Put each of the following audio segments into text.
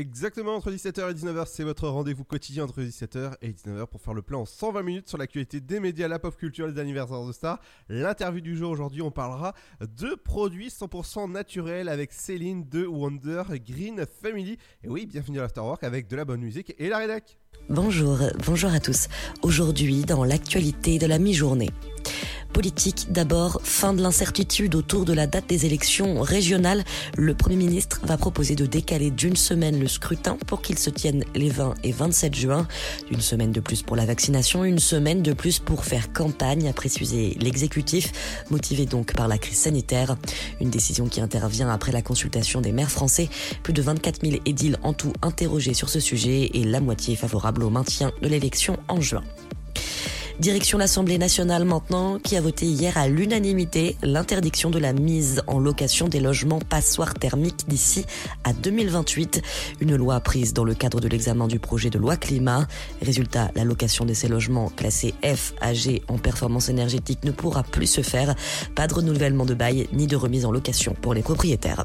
Exactement entre 17h et 19h, c'est votre rendez-vous quotidien entre 17h et 19h pour faire le plan en 120 minutes sur l'actualité des médias, la pop culture, les anniversaires de stars. L'interview du jour aujourd'hui, on parlera de produits 100% naturels avec Céline de Wonder Green Family. Et oui, bienvenue à l'Afterwork avec de la bonne musique et la rédac. Bonjour, bonjour à tous. Aujourd'hui, dans l'actualité de la mi-journée. Politique d'abord, fin de l'incertitude autour de la date des élections régionales. Le Premier ministre va proposer de décaler d'une semaine le scrutin pour qu'il se tienne les 20 et 27 juin. Une semaine de plus pour la vaccination, une semaine de plus pour faire campagne, a précisé l'exécutif, motivé donc par la crise sanitaire. Une décision qui intervient après la consultation des maires français. Plus de 24 000 édiles en tout interrogés sur ce sujet et la moitié favorable au maintien de l'élection en juin. Direction l'Assemblée nationale maintenant, qui a voté hier à l'unanimité l'interdiction de la mise en location des logements passoires thermiques d'ici à 2028. Une loi prise dans le cadre de l'examen du projet de loi climat. Résultat, la location de ces logements classés F à G en performance énergétique ne pourra plus se faire. Pas de renouvellement de bail ni de remise en location pour les propriétaires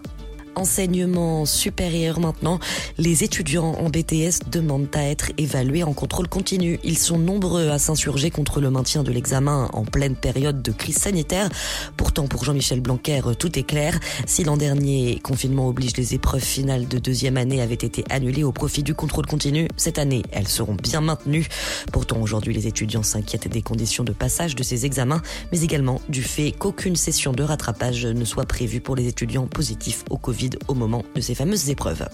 enseignement supérieur maintenant, les étudiants en BTS demandent à être évalués en contrôle continu. Ils sont nombreux à s'insurger contre le maintien de l'examen en pleine période de crise sanitaire. Pourtant, pour Jean-Michel Blanquer, tout est clair. Si l'an dernier, confinement oblige, les épreuves finales de deuxième année avaient été annulées au profit du contrôle continu, cette année, elles seront bien maintenues. Pourtant, aujourd'hui, les étudiants s'inquiètent des conditions de passage de ces examens, mais également du fait qu'aucune session de rattrapage ne soit prévue pour les étudiants positifs au Covid au moment de ces fameuses épreuves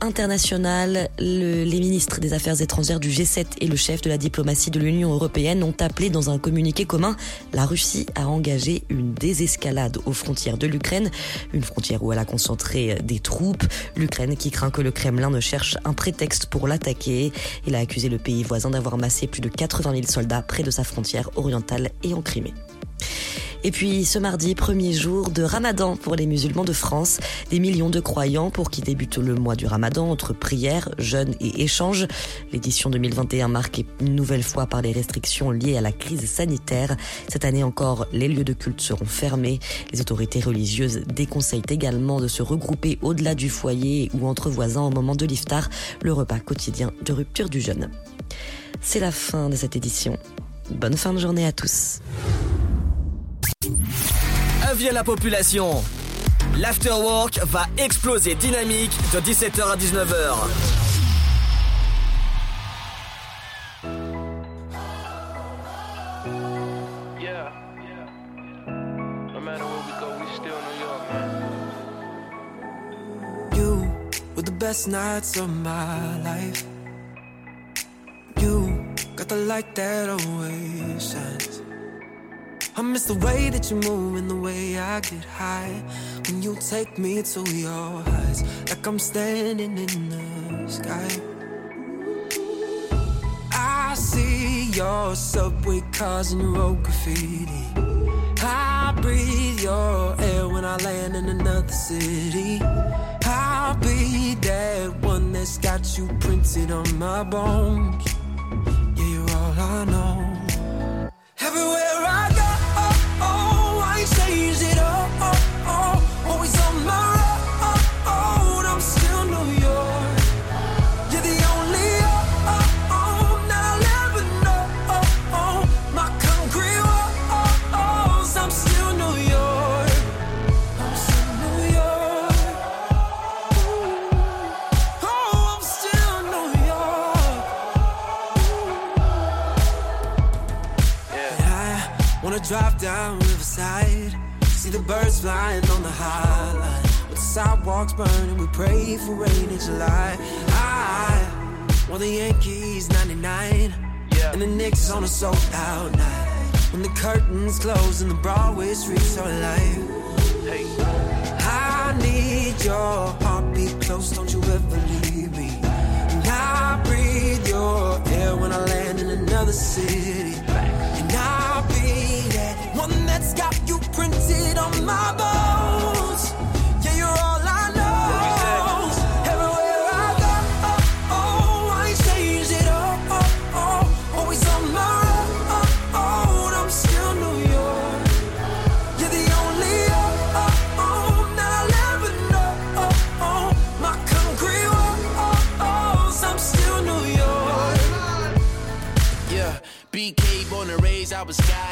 international, les ministres des Affaires étrangères du G7 et le chef de la diplomatie de l'Union européenne ont appelé dans un communiqué commun la Russie à engager une désescalade aux frontières de l'Ukraine, une frontière où elle a concentré des troupes. L'Ukraine qui craint que le Kremlin ne cherche un prétexte pour l'attaquer. Il a accusé le pays voisin d'avoir massé plus de 80 000 soldats près de sa frontière orientale et en Crimée. Et puis ce mardi, premier jour de Ramadan pour les musulmans de France, des millions de croyants pour qui débute le mois du Ramadan entre prières, jeûnes et échanges. L'édition 2021 marquée une nouvelle fois par les restrictions liées à la crise sanitaire. Cette année encore, les lieux de culte seront fermés. Les autorités religieuses déconseillent également de se regrouper au-delà du foyer ou entre voisins au moment de l'iftar, le repas quotidien de rupture du jeûne. C'est la fin de cette édition. Bonne fin de journée à tous. Avis à la population. L'afterwork va exploser dynamique de 17h à 19h. Yeah, yeah. No matter where we go, we still New York, man. You were the best nights of my life. You got the light that always shines. I miss the way that you move and the way I get high when you take me to your heights, like I'm standing in the sky. I see your subway cars and your road graffiti. I breathe your air when I land in another city. I'll be that one that's got you printed on my bones. Drive down Riverside, see the birds flying on the high line. With the sidewalks burning, we pray for rain in July. I want the Yankees 99, Yeah. and the Knicks on a sold out night. When the curtains close and the Broadway streets are alive. Hey, I need your heartbeat close, don't you ever leave me. And I breathe your air when I land in another city. That one that's got you printed on my bones.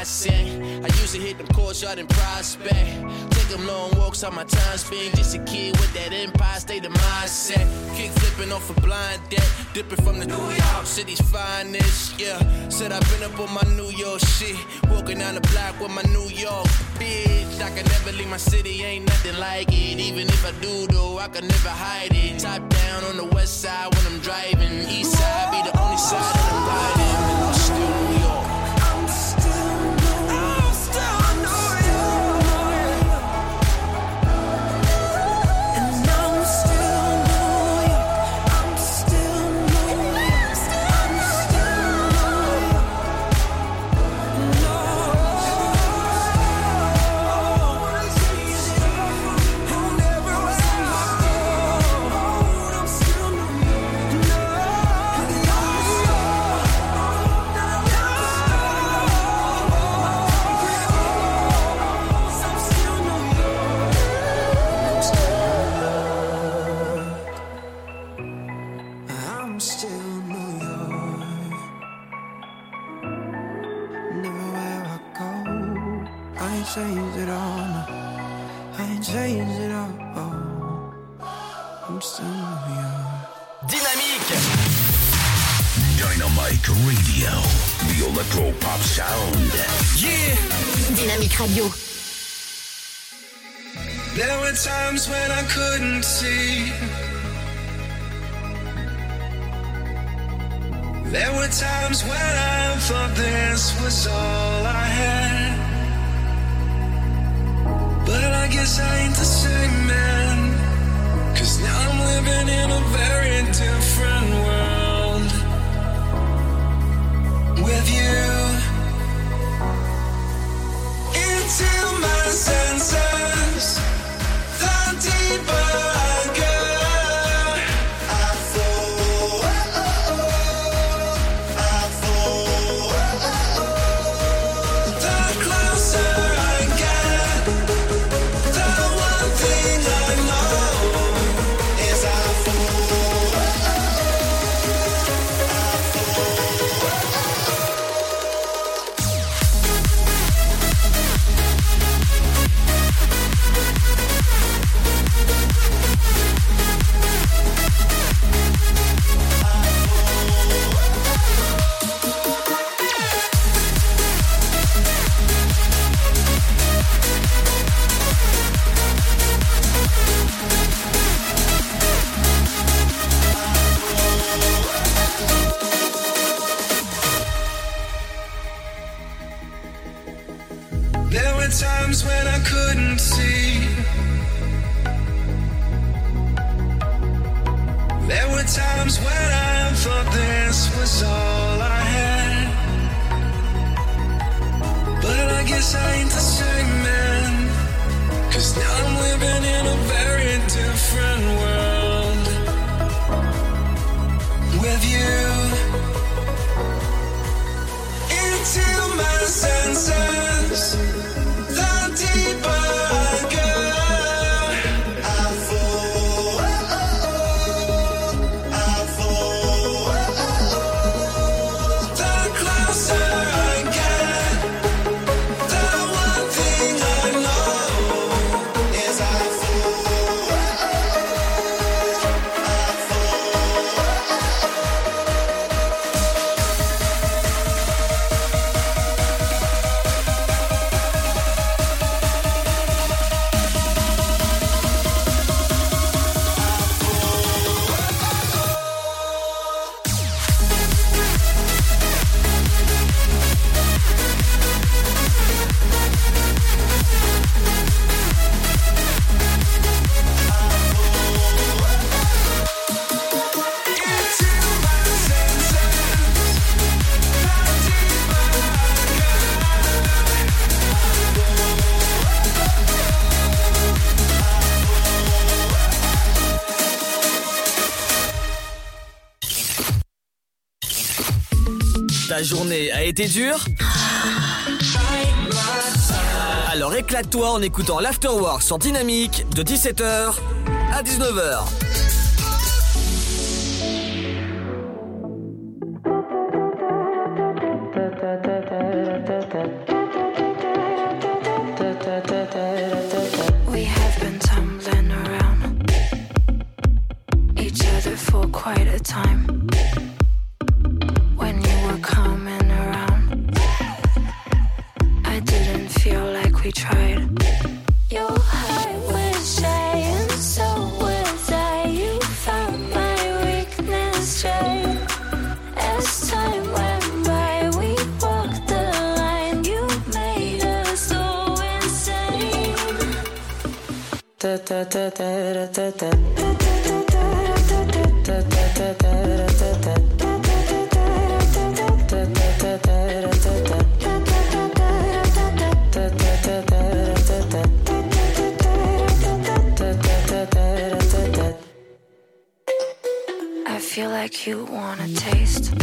I used to hit them courtyard and prospect. Take them long walks on my time spent. Just a kid with that empire state of mindset. Kick flipping off a blind deck. Dipping from the New York City's finest. Yeah, said I've been up on my New York shit. Walking down the block with my New York bitch. I can never leave my city, ain't nothing like it. Even if I do, though, I can never hide it. Top down on the west side when I'm driving. East side be the only side that I'm riding. Electro pop sound. Yeah Dynamique Radio. There were times when I couldn't see. There were times when I thought this was all I had. But I guess I ain't the same man. Cause now I'm living in a very different world. With dure Alors éclate-toi en écoutant l'Afterwork sur Dynamique de 17h à 19h. You want a taste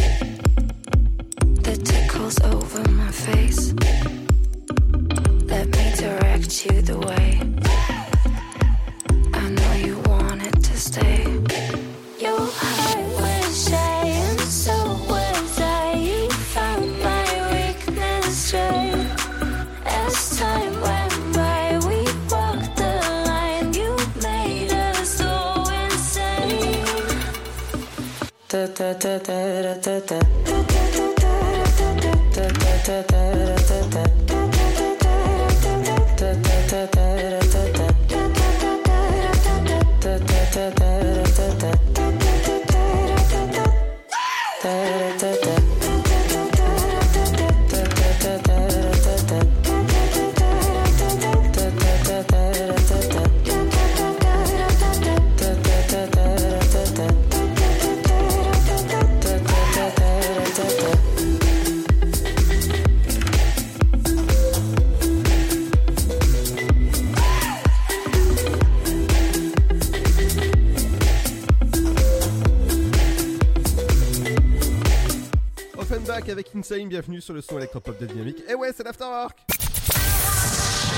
Insane, bienvenue sur le son électropop de Dynamique. Et ouais, c'est l'Afterwork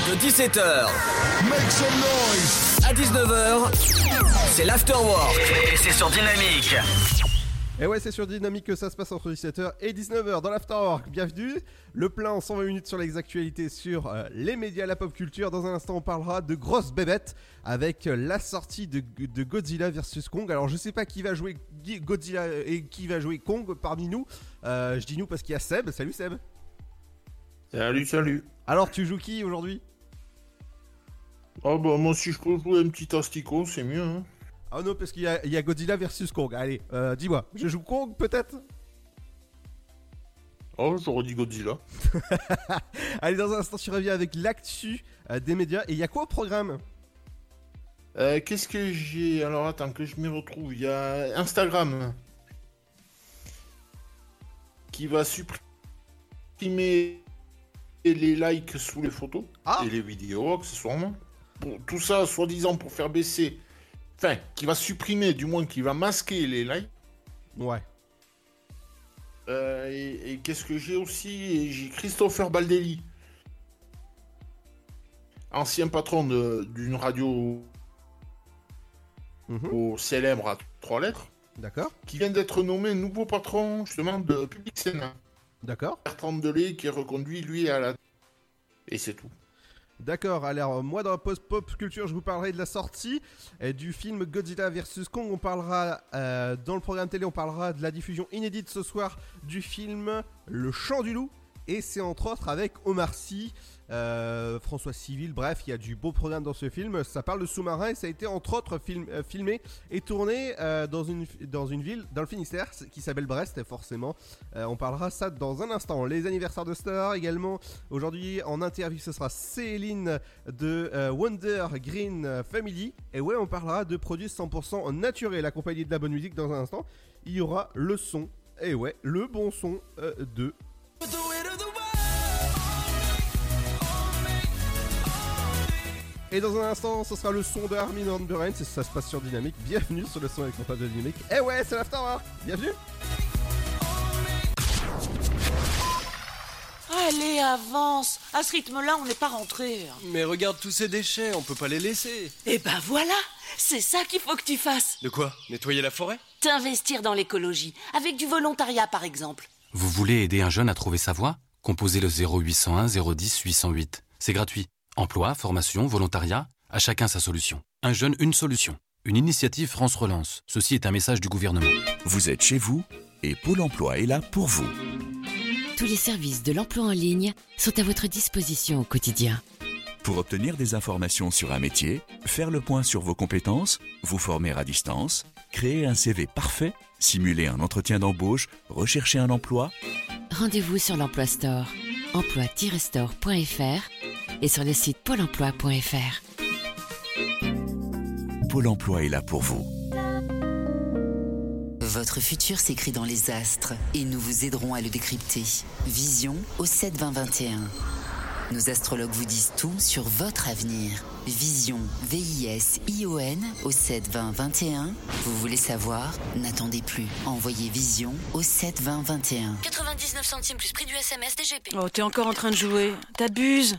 De 17h à 19h, c'est l'afterwork. Et c'est sur Dynamique. Et ouais, c'est sur Dynamique que ça se passe entre 17h et 19h dans l'Afterwork. Bienvenue. Le plein en 120 minutes sur les actualités sur euh, les médias, la pop culture. Dans un instant, on parlera de grosses bébêtes avec euh, la sortie de, de Godzilla vs Kong. Alors, je sais pas qui va jouer Godzilla et qui va jouer Kong parmi nous. Euh, je dis nous parce qu'il y a Seb. Salut Seb. Salut, salut. Alors, tu joues qui aujourd'hui? Oh bah moi si je peux jouer un petit asticot, c'est mieux. Hein. Ah non, parce qu'il y, a- il y a Godzilla vs Kong. Allez, euh, dis-moi, je joue Kong peut-être? Oh, j'aurais dit Godzilla. Allez, dans un instant, tu reviens avec l'actu euh, des médias. Et il y a quoi au programme? Euh, Qu'est-ce que j'ai? Alors attends que je m'y retrouve. Il y a Instagram qui va supprimer les likes sous les photos Ah. et les vidéos accessoirement. Pour, tout ça, soi-disant pour faire baisser. Enfin, qui va supprimer, du moins qui va masquer les likes. Ouais. Euh, et et qu'est-ce que j'ai aussi? J'ai Christopher Baldelli, ancien patron d'une radio Mhm. au célèbre à trois lettres, D'accord. qui vient d'être nommé nouveau patron justement de Public Sénat. D'accord. Bertrand Delay qui est reconduit lui à la... Et c'est tout. D'accord, alors euh, moi dans la post pop culture je vous parlerai de la sortie euh, du film Godzilla vs Kong, on parlera euh, dans le programme télé, on parlera de la diffusion inédite ce soir du film Le Chant du Loup. Et c'est entre autres avec Omar Sy, euh, François Civil, bref il y a du beau programme dans ce film, ça parle de sous-marin et ça a été entre autres euh, filmé et tourné euh, dans, une, dans une ville dans le Finistère qui s'appelle Brest forcément, on parlera ça dans un instant, les anniversaires de stars également Aujourd'hui, en interview, ce sera Céline de Wonder Green Family. Et ouais, on parlera de produits 100% naturels, accompagnés de la bonne musique dans un instant. Il y aura le son. Et ouais, le bon son de. Et dans un instant, ce sera le son de Armin Van Buren, c'est- ça se passe sur Dynamique. Bienvenue sur le son avec mon pote de Dynamique. Et ouais, c'est l'Afterwork Bienvenue Allez, avance À ce rythme-là, on n'est pas rentré. Mais regarde tous ces déchets, on peut pas les laisser. Eh ben voilà C'est ça qu'il faut que tu fasses De quoi? Nettoyer la forêt? T'investir dans l'écologie, avec du volontariat par exemple. Vous voulez aider un jeune à trouver sa voie? Composez le 0801 010 808. C'est gratuit. Emploi, formation, volontariat, à chacun sa solution. Un jeune, une solution. Une initiative France Relance. Ceci est un message du gouvernement. Vous êtes chez vous et Pôle emploi est là pour vous. Tous les services de l'emploi en ligne sont à votre disposition au quotidien. Pour obtenir des informations sur un métier, faire le point sur vos compétences, vous former à distance, créer un CV parfait, simuler un entretien d'embauche, rechercher un emploi, Rendez-vous sur l'Emploi Store, emploi-store.fr et sur le site pôle emploi.fr. Pôle emploi est là pour vous. Votre futur s'écrit dans les astres et nous vous aiderons à le décrypter. Vision au 7 20 21. Nos astrologues vous disent tout sur votre avenir. Vision, V-I-S-I-O-N au 7 20 21. Vous voulez savoir? N'attendez plus. Envoyez Vision au 7 20 21. 99 centimes plus prix du SMS DGP. Oh, t'es encore en train de jouer. T'abuses.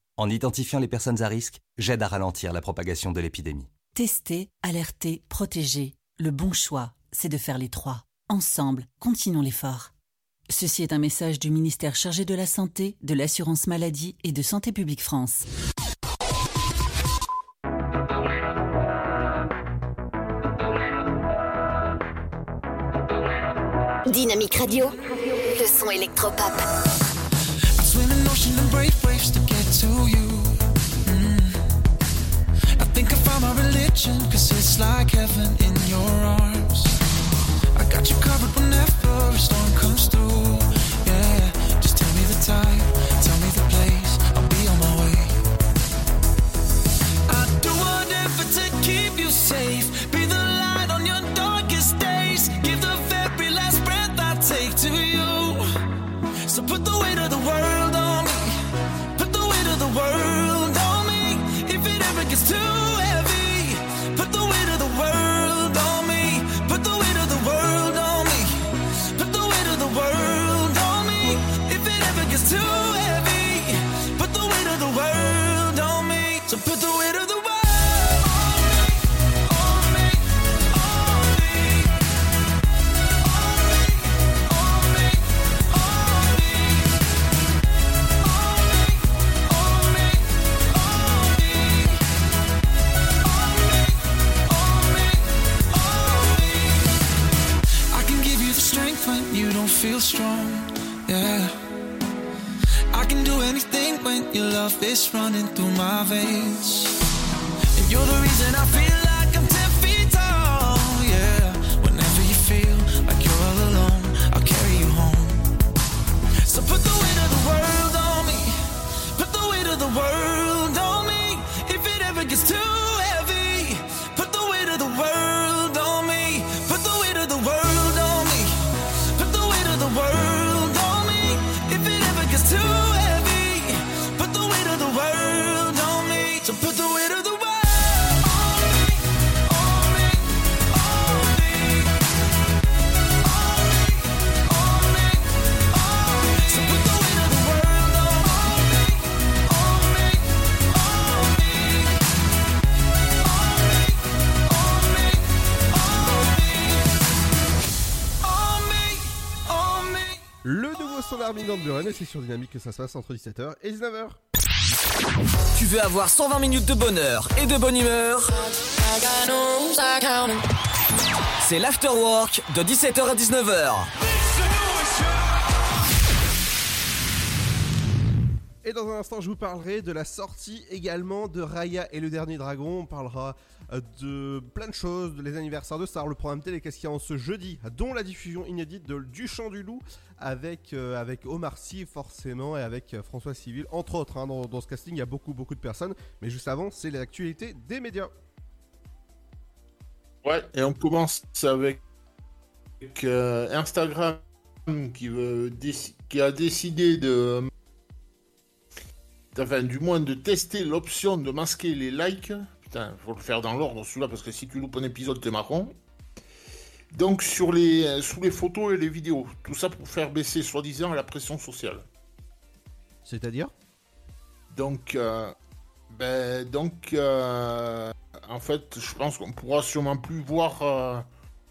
en identifiant les personnes à risque, j'aide à ralentir la propagation de l'épidémie. Tester, alerter, protéger. Le bon choix, c'est de faire les trois. Ensemble, continuons l'effort. Ceci est un message du ministère chargé de la Santé, de l'Assurance Maladie et de Santé Publique France. Dynamique Radio, le son électropop. Sur Dynamique que ça se passe entre 17h et 19h. Tu veux avoir 120 minutes de bonheur et de bonne humeur? C'est l'afterwork de 17h à 19h. Et dans un instant, je vous parlerai de la sortie également de Raya et le dernier dragon. On parlera de plein de choses, les anniversaires de Star, le programme télé, qu'est-ce qu'il y a en ce jeudi, dont la diffusion inédite de Du Chant du Loup avec, euh, Omar Sy forcément et avec euh, François Civil, entre autres. hein. dans, ce casting, il y a beaucoup beaucoup de personnes. Mais juste avant, c'est l'actualité des médias. Ouais, et on commence avec euh, Instagram qui a décidé de. Enfin, du moins de tester l'option de masquer les likes. Putain, faut le faire dans l'ordre celui-là parce que si tu loupes un épisode, t'es marron. Donc, sur les, euh, sous les photos et les vidéos. Tout ça pour faire baisser, soi-disant, la pression sociale. C'est-à-dire? Donc, euh, ben, donc euh, en fait, je pense qu'on pourra sûrement plus voir, euh,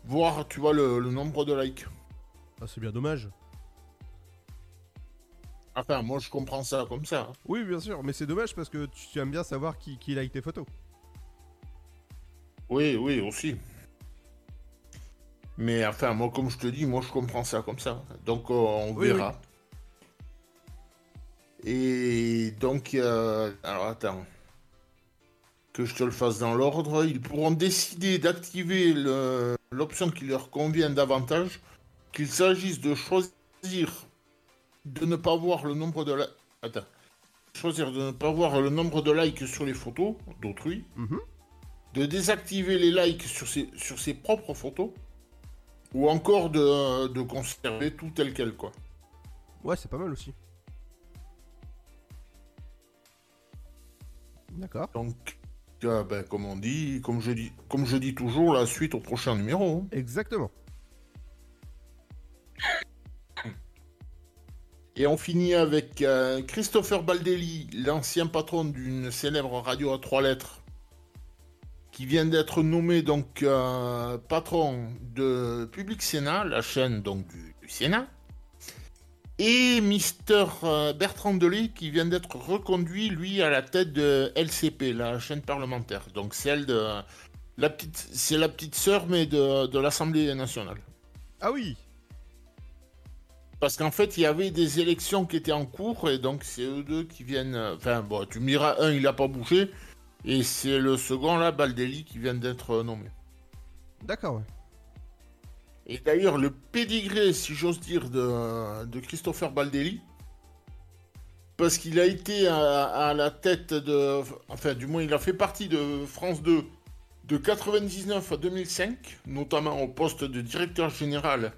voir tu vois, le, le nombre de likes. Ah, c'est bien dommage. Enfin, moi, je comprends ça comme ça. hein. Oui, bien sûr, mais c'est dommage parce que tu aimes bien savoir qui, qui like tes photos. Oui, oui, aussi. Mais enfin, moi, comme je te dis, moi, je comprends ça comme ça. Donc, euh, on Oui, verra. Et donc, euh, alors attends. Que je te le fasse dans l'ordre. Ils pourront décider d'activer le- l'option qui leur convient davantage, qu'il s'agisse de choisir de ne pas voir le nombre de. Attends. Choisir de ne pas voir le nombre de likes sur les photos d'autrui. De désactiver les likes sur ses, sur ses propres photos. Ou encore de, de conserver tout tel quel, quoi. Ouais, c'est pas mal aussi. D'accord. Donc, euh, ben, comme on dit, comme je dis, comme je dis toujours, la suite au prochain numéro. hein. Exactement. Et on finit avec euh, Christopher Baldelli, l'ancien patron d'une célèbre radio à trois lettres, qui vient d'être nommé donc euh, patron de Public Sénat, la chaîne donc du, du Sénat, et Mister euh, Bertrand Delay qui vient d'être reconduit lui à la tête de LCP, la chaîne parlementaire, donc celle de la petite, c'est la petite sœur mais de, de l'Assemblée nationale. Ah oui. Parce qu'en fait, il y avait des élections qui étaient en cours, et donc c'est eux deux qui viennent. euh, Enfin, bon, tu me diras, un, il a pas bougé, et c'est le second, là, Baldelli, qui vient d'être nommé. D'accord, ouais. Et d'ailleurs, le pédigré, si j'ose dire, de, de Christopher Baldelli, parce qu'il a été à, à la tête de. Enfin, du moins, il a fait partie de France 2 de 99 à 2005, notamment au poste de directeur général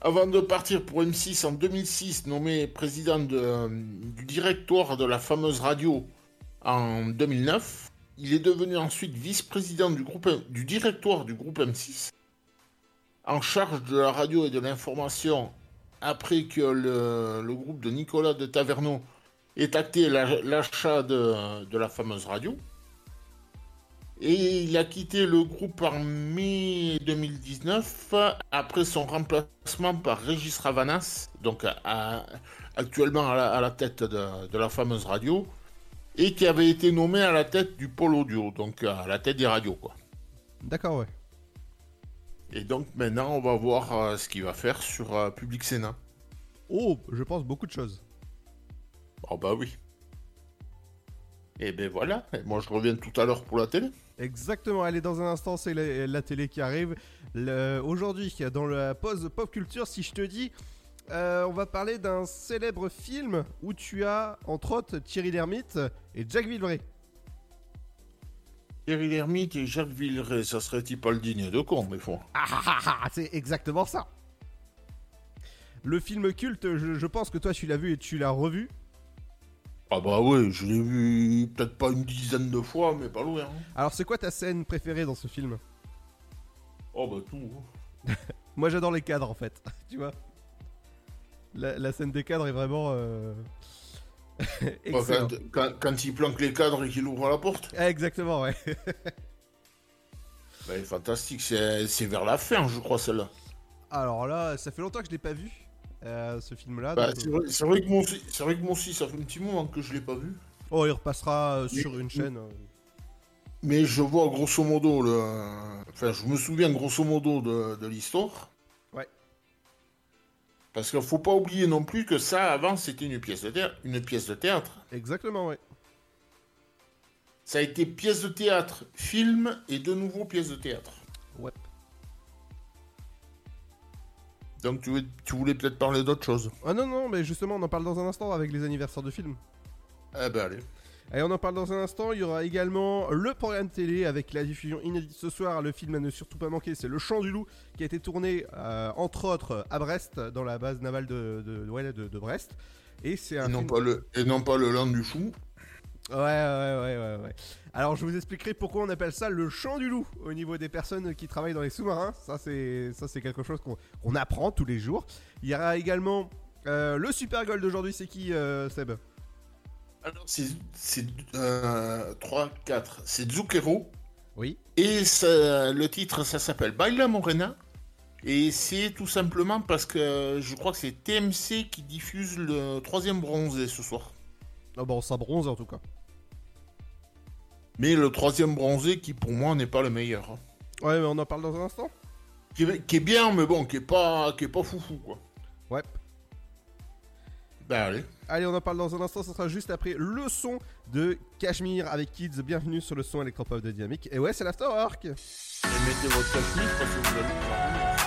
avant de partir pour M6 en 2006, nommé président de- du directoire de la fameuse radio en 2009, il est devenu ensuite vice-président du, du directoire du groupe M6, en charge de la radio et de l'information après que le, groupe de Nicolas de Taverneau ait acté la- l'achat de, la fameuse radio. Et il a quitté le groupe en mai 2019 après son remplacement par Régis Ravanas, donc actuellement à la, tête de la fameuse radio, et qui avait été nommé à la tête du pôle audio, donc à la tête des radios. Quoi. D'accord, ouais. Et donc maintenant on va voir euh, ce qu'il va faire sur euh, Public Sénat. Oh, je pense beaucoup de choses. Oh bah oui. Et ben voilà, et moi je reviens tout à l'heure pour la télé. Exactement, allez, dans un instant, c'est la, la télé qui arrive. Aujourd'hui, dans la pause pop culture, si je te dis, euh, on va parler d'un célèbre film où tu as, entre autres, Thierry Lhermitte et Jack Villeray. Thierry Lhermitte et Jacques Villeray, ça serait-il pas le dîner de con, des fois? Ah, ah, ah, ah, c'est exactement ça. Le film culte, je, je pense que toi, tu l'as vu et tu l'as revu. Ah bah ouais, je l'ai vu peut-être pas une dizaine de fois, mais pas loin. hein. Alors, c'est quoi ta scène préférée dans ce film? Oh bah tout. Moi, j'adore les cadres, en fait. tu vois la, la scène des cadres est vraiment... euh, excellent. Quand, quand il planque les cadres et qu'il ouvre la porte. Ah, Exactement, ouais. Bah, fantastique, c'est vers la fin, je crois, celle-là. Alors là, ça fait longtemps que je l'ai pas vu. euh, ce film-là. Bah, c'est euh, vrai, c'est vrai que moi aussi, c'est vrai que moi aussi, ça fait un petit moment que je l'ai pas vu. Oh, il repassera euh, Mais- sur une chaîne. Mais je vois grosso modo le. Enfin, je me souviens grosso modo de, de l'histoire. Parce qu'il faut pas oublier non plus que ça, avant, c'était une pièce de théâtre. Une pièce de théâtre. Exactement, ouais. Ça a été pièce de théâtre, film et de nouveau pièce de théâtre. Ouais. Donc tu voulais peut-être parler d'autre chose? Ah non, non, mais justement, on en parle dans un instant avec les anniversaires de films. Eh ben allez. Allez, on en parle dans un instant. Il y aura également le programme télé avec la diffusion inédite ce soir. Le film à ne surtout pas manquer, c'est Le Chant du Loup qui a été tourné euh, entre autres à Brest, dans la base navale de, de, ouais, de, de Brest. Et c'est un Et non, film- pas le, et non pas le land du chou. Ouais, ouais, ouais, ouais, ouais. Alors, je vous expliquerai pourquoi on appelle ça le chant du loup au niveau des personnes qui travaillent dans les sous-marins. Ça, c'est, ça, c'est quelque chose qu'on, qu'on apprend tous les jours. Il y aura également euh, le super goal d'aujourd'hui. C'est qui, euh, Seb? Alors c'est c'est, euh, 3, 4. C'est Zucchero. Oui. Et ça- le titre, ça s'appelle Baila Morena. Et c'est tout simplement parce que je crois que c'est TMC qui diffuse le troisième bronzé ce soir. Ah bon, ça bronze en tout cas. Mais le troisième bronzé qui pour moi n'est pas le meilleur. hein. Ouais, mais on en parle dans un instant. Qui est, qui est bien, mais bon, qui est pas, qui est pas foufou quoi. Ouais. Ben allez. Allez, on en parle dans un instant. Ce sera juste après le son de Cashmere avec Kids. Bienvenue sur le son électropop de Dynamique. Et ouais, c'est l'Afterwork. Et mettez votre cachemire parce que vous allez.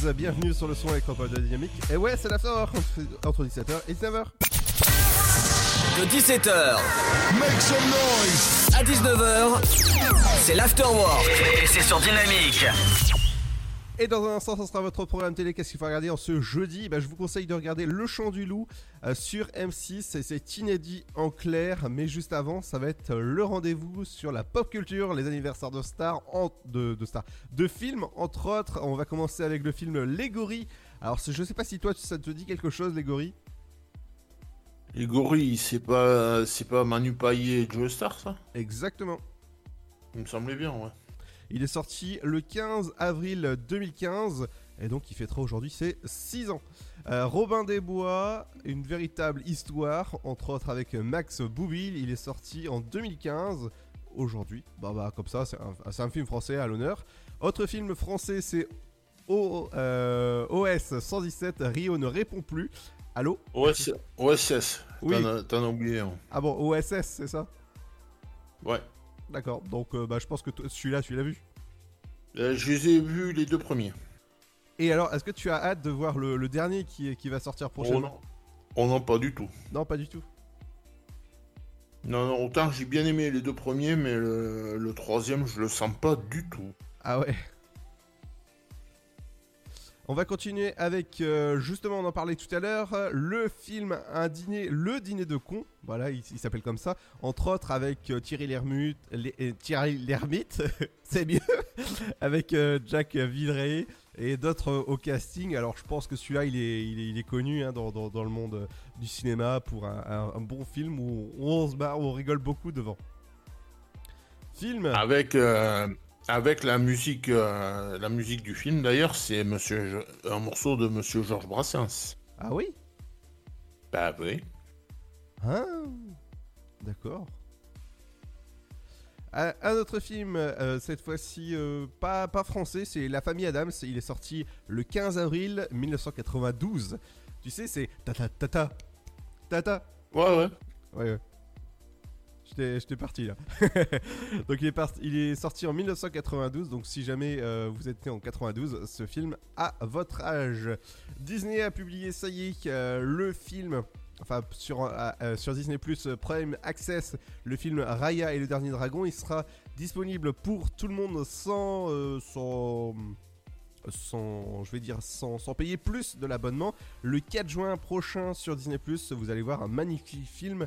Kids. Bienvenue sur le son électropop de Dynamique. Et ouais, c'est l'Afterwork entre- entre 17h et 19h. De 17h Make some noise à 19h, c'est l'afterwork et c'est sur Dynamique. Et dans un instant, ça sera votre programme télé. Qu'est-ce qu'il faut regarder en ce jeudi? Bah, Je vous conseille de regarder Le Chant du Loup euh, sur M6. Et C'est inédit en clair, mais juste avant, ça va être le rendez-vous sur la pop culture, les anniversaires de stars, en- de, de stars, de films, entre autres. On va commencer avec le film Les Gorilles. Alors, je sais pas si toi, ça te dit quelque chose, Les Gorilles Les gorilles, c'est pas, c'est pas Manu Payet et Joe Star, ça? Exactement. Il me semblait bien, ouais. Il est sorti le 15 avril 2015 et donc il fêtera aujourd'hui ses 6 ans. Euh, Robin des Bois, une véritable histoire, entre autres avec Max Boublil. Il est sorti en 2015. Aujourd'hui, bah, bah comme ça, c'est un, film français à l'honneur. Autre film français, c'est O- euh, OS 117. Rio ne répond plus. Allô? OS, OSS. Oui. T'en as- T'en as oublié un. Ah bon, OSS, c'est ça? Ouais. D'accord, donc euh, bah, je pense que celui-là, tu l'as vu. Euh, je les ai vus les deux premiers. Et alors, est-ce que tu as hâte de voir le, le dernier qui, qui va sortir Oh prochainement? non. Oh non, pas du tout. non, pas du tout. Non, non, autant j'ai bien aimé les deux premiers, mais le, le troisième, je le sens pas du tout. Ah ouais. On va continuer avec, euh, justement, on en parlait tout à l'heure, le film Un dîner, le dîner de con. Voilà, il, s'appelle comme ça. Entre autres avec euh, Thierry Lhermitte, les- euh, Thierry Lhermitte, c'est mieux, avec Jack Villeray et d'autres au casting. Alors je pense que celui-là, il est, il est, connu hein, dans, le monde du cinéma pour un, bon film où on se barre, on rigole beaucoup devant. Film. Avec, avec la musique, euh, la musique du film d'ailleurs, c'est Monsieur, Jo- un morceau de Monsieur Georges Brassens. Ah oui? Bah oui. Ah, d'accord. Un un autre film, euh, cette fois-ci euh, pas, pas français, c'est La famille Adams. Il est sorti le 15 avril 1992. Tu sais, c'est tata tata tata. Ouais, ouais. Ouais, ouais. J'étais parti là. donc il est, sorti en 1992. Donc si jamais euh, vous êtes né en 92, ce film a votre âge. Disney a publié, ça y est, euh, le film. Enfin, sur, euh, sur Disney Plus Prime Access, le film Raya et le dernier dragon, il sera disponible pour tout le monde sans, sans, sans, je vais dire, sans, sans payer plus de l'abonnement. Le 4 juin prochain sur Disney Plus, vous allez voir un magnifique film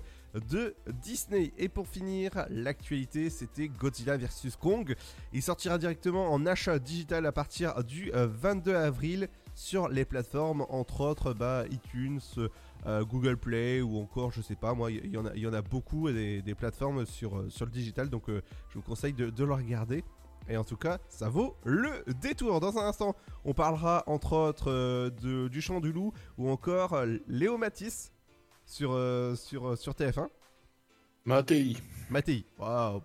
de Disney. Et pour finir, l'actualité, c'était Godzilla vs Kong. Il sortira directement en achat digital à partir du euh, 22 avril sur les plateformes, entre autres bah, iTunes, euh, Google Play ou encore, je sais pas, moi, il y, en a- beaucoup des, plateformes sur, euh, sur le digital, donc euh, je vous conseille de, le regarder. Et en tout cas, ça vaut le détour. Dans un instant, on parlera entre autres euh, de, du chant du loup ou encore euh, Léo Matisse sur, euh, sur, euh, sur TF1. Mattei. Mattei. Waouh.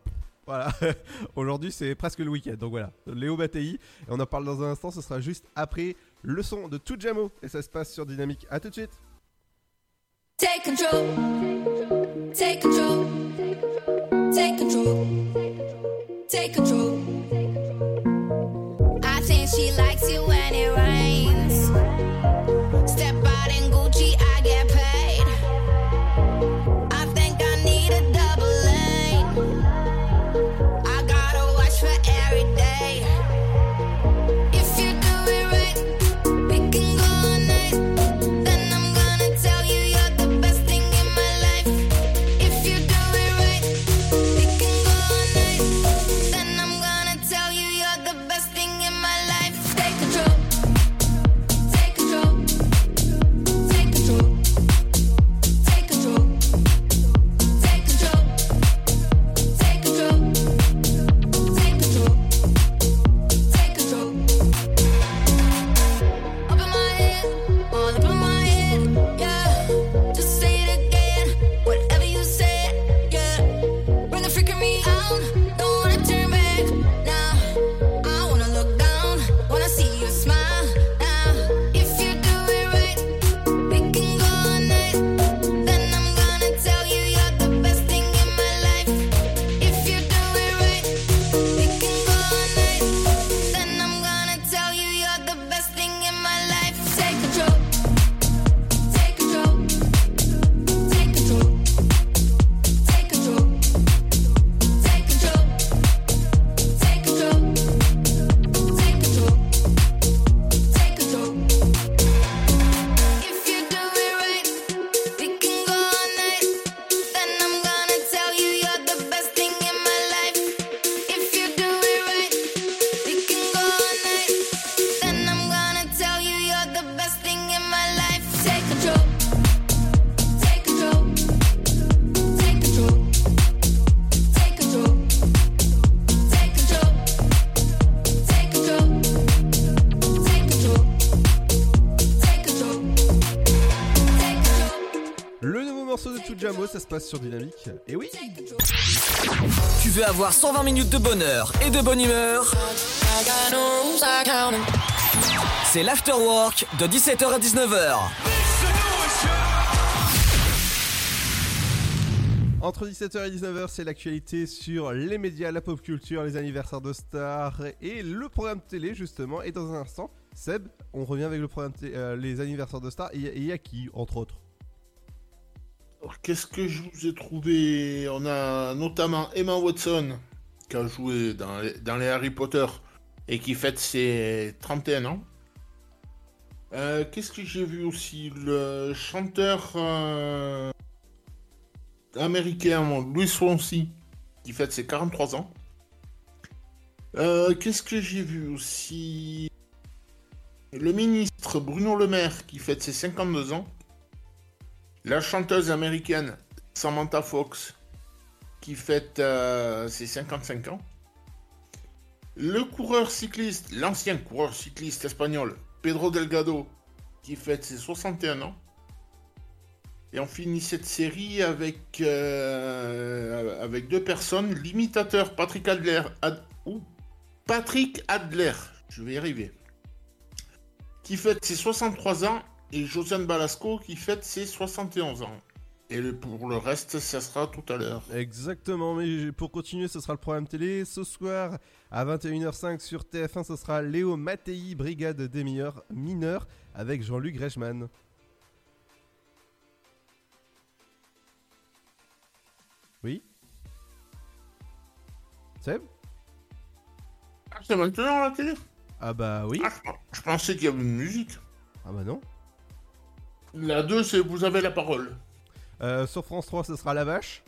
Voilà. Aujourd'hui, c'est presque le week-end. Donc voilà. Léo Mattei. Et on en parle dans un instant. Ce sera juste après le son de Tujamo. Et ça se passe sur Dynamique. À tout de suite. Take control. Take control. Take control. Take control. Passe sur Dynamique. Et oui Tu veux avoir 120 minutes de bonheur et de bonne humeur? C'est l'afterwork de 17h à 19h. Entre 17h et 19h, c'est l'actualité sur les médias, la pop culture, les anniversaires de stars et le programme télé justement. Et dans un instant, Seb, on revient avec le programme euh, les anniversaires de stars. Et il y a qui, entre autres? Qu'est-ce que je vous ai trouvé? On a notamment Emma Watson, qui a joué dans les, Harry Potter et qui fête ses 31 ans. Euh, qu'est-ce que j'ai vu aussi? Le chanteur euh, américain Louis Swansea, qui fête ses 43 ans. Euh, qu'est-ce que j'ai vu aussi? Le ministre Bruno Le Maire, qui fête ses 52 ans. La chanteuse américaine Samantha Fox, qui fête euh, ses 55 ans. Le coureur cycliste, l'ancien coureur cycliste espagnol Pedro Delgado, qui fête ses 61 ans. Et on finit cette série avec, euh, avec deux personnes, l'imitateur Patrick Adler, Ad- ou Patrick Adler, je vais y arriver, qui fête ses 63 ans, et Josiane Balasco qui fête ses 71 ans. Et pour le reste, ça sera tout à l'heure. Exactement, mais pour continuer, ce sera le programme télé. Ce soir, à 21h05 sur TF1, ce sera Léo Mattei, Brigade des meilleurs mineurs, avec Jean-Luc Reichmann. Oui? Seb? Ah, c'est maintenant la télé? Ah bah oui. Je pensais qu'il y avait une musique. Ah bah non. La 2, c'est Vous avez la parole. Euh, sur France 3, ce sera La Vache.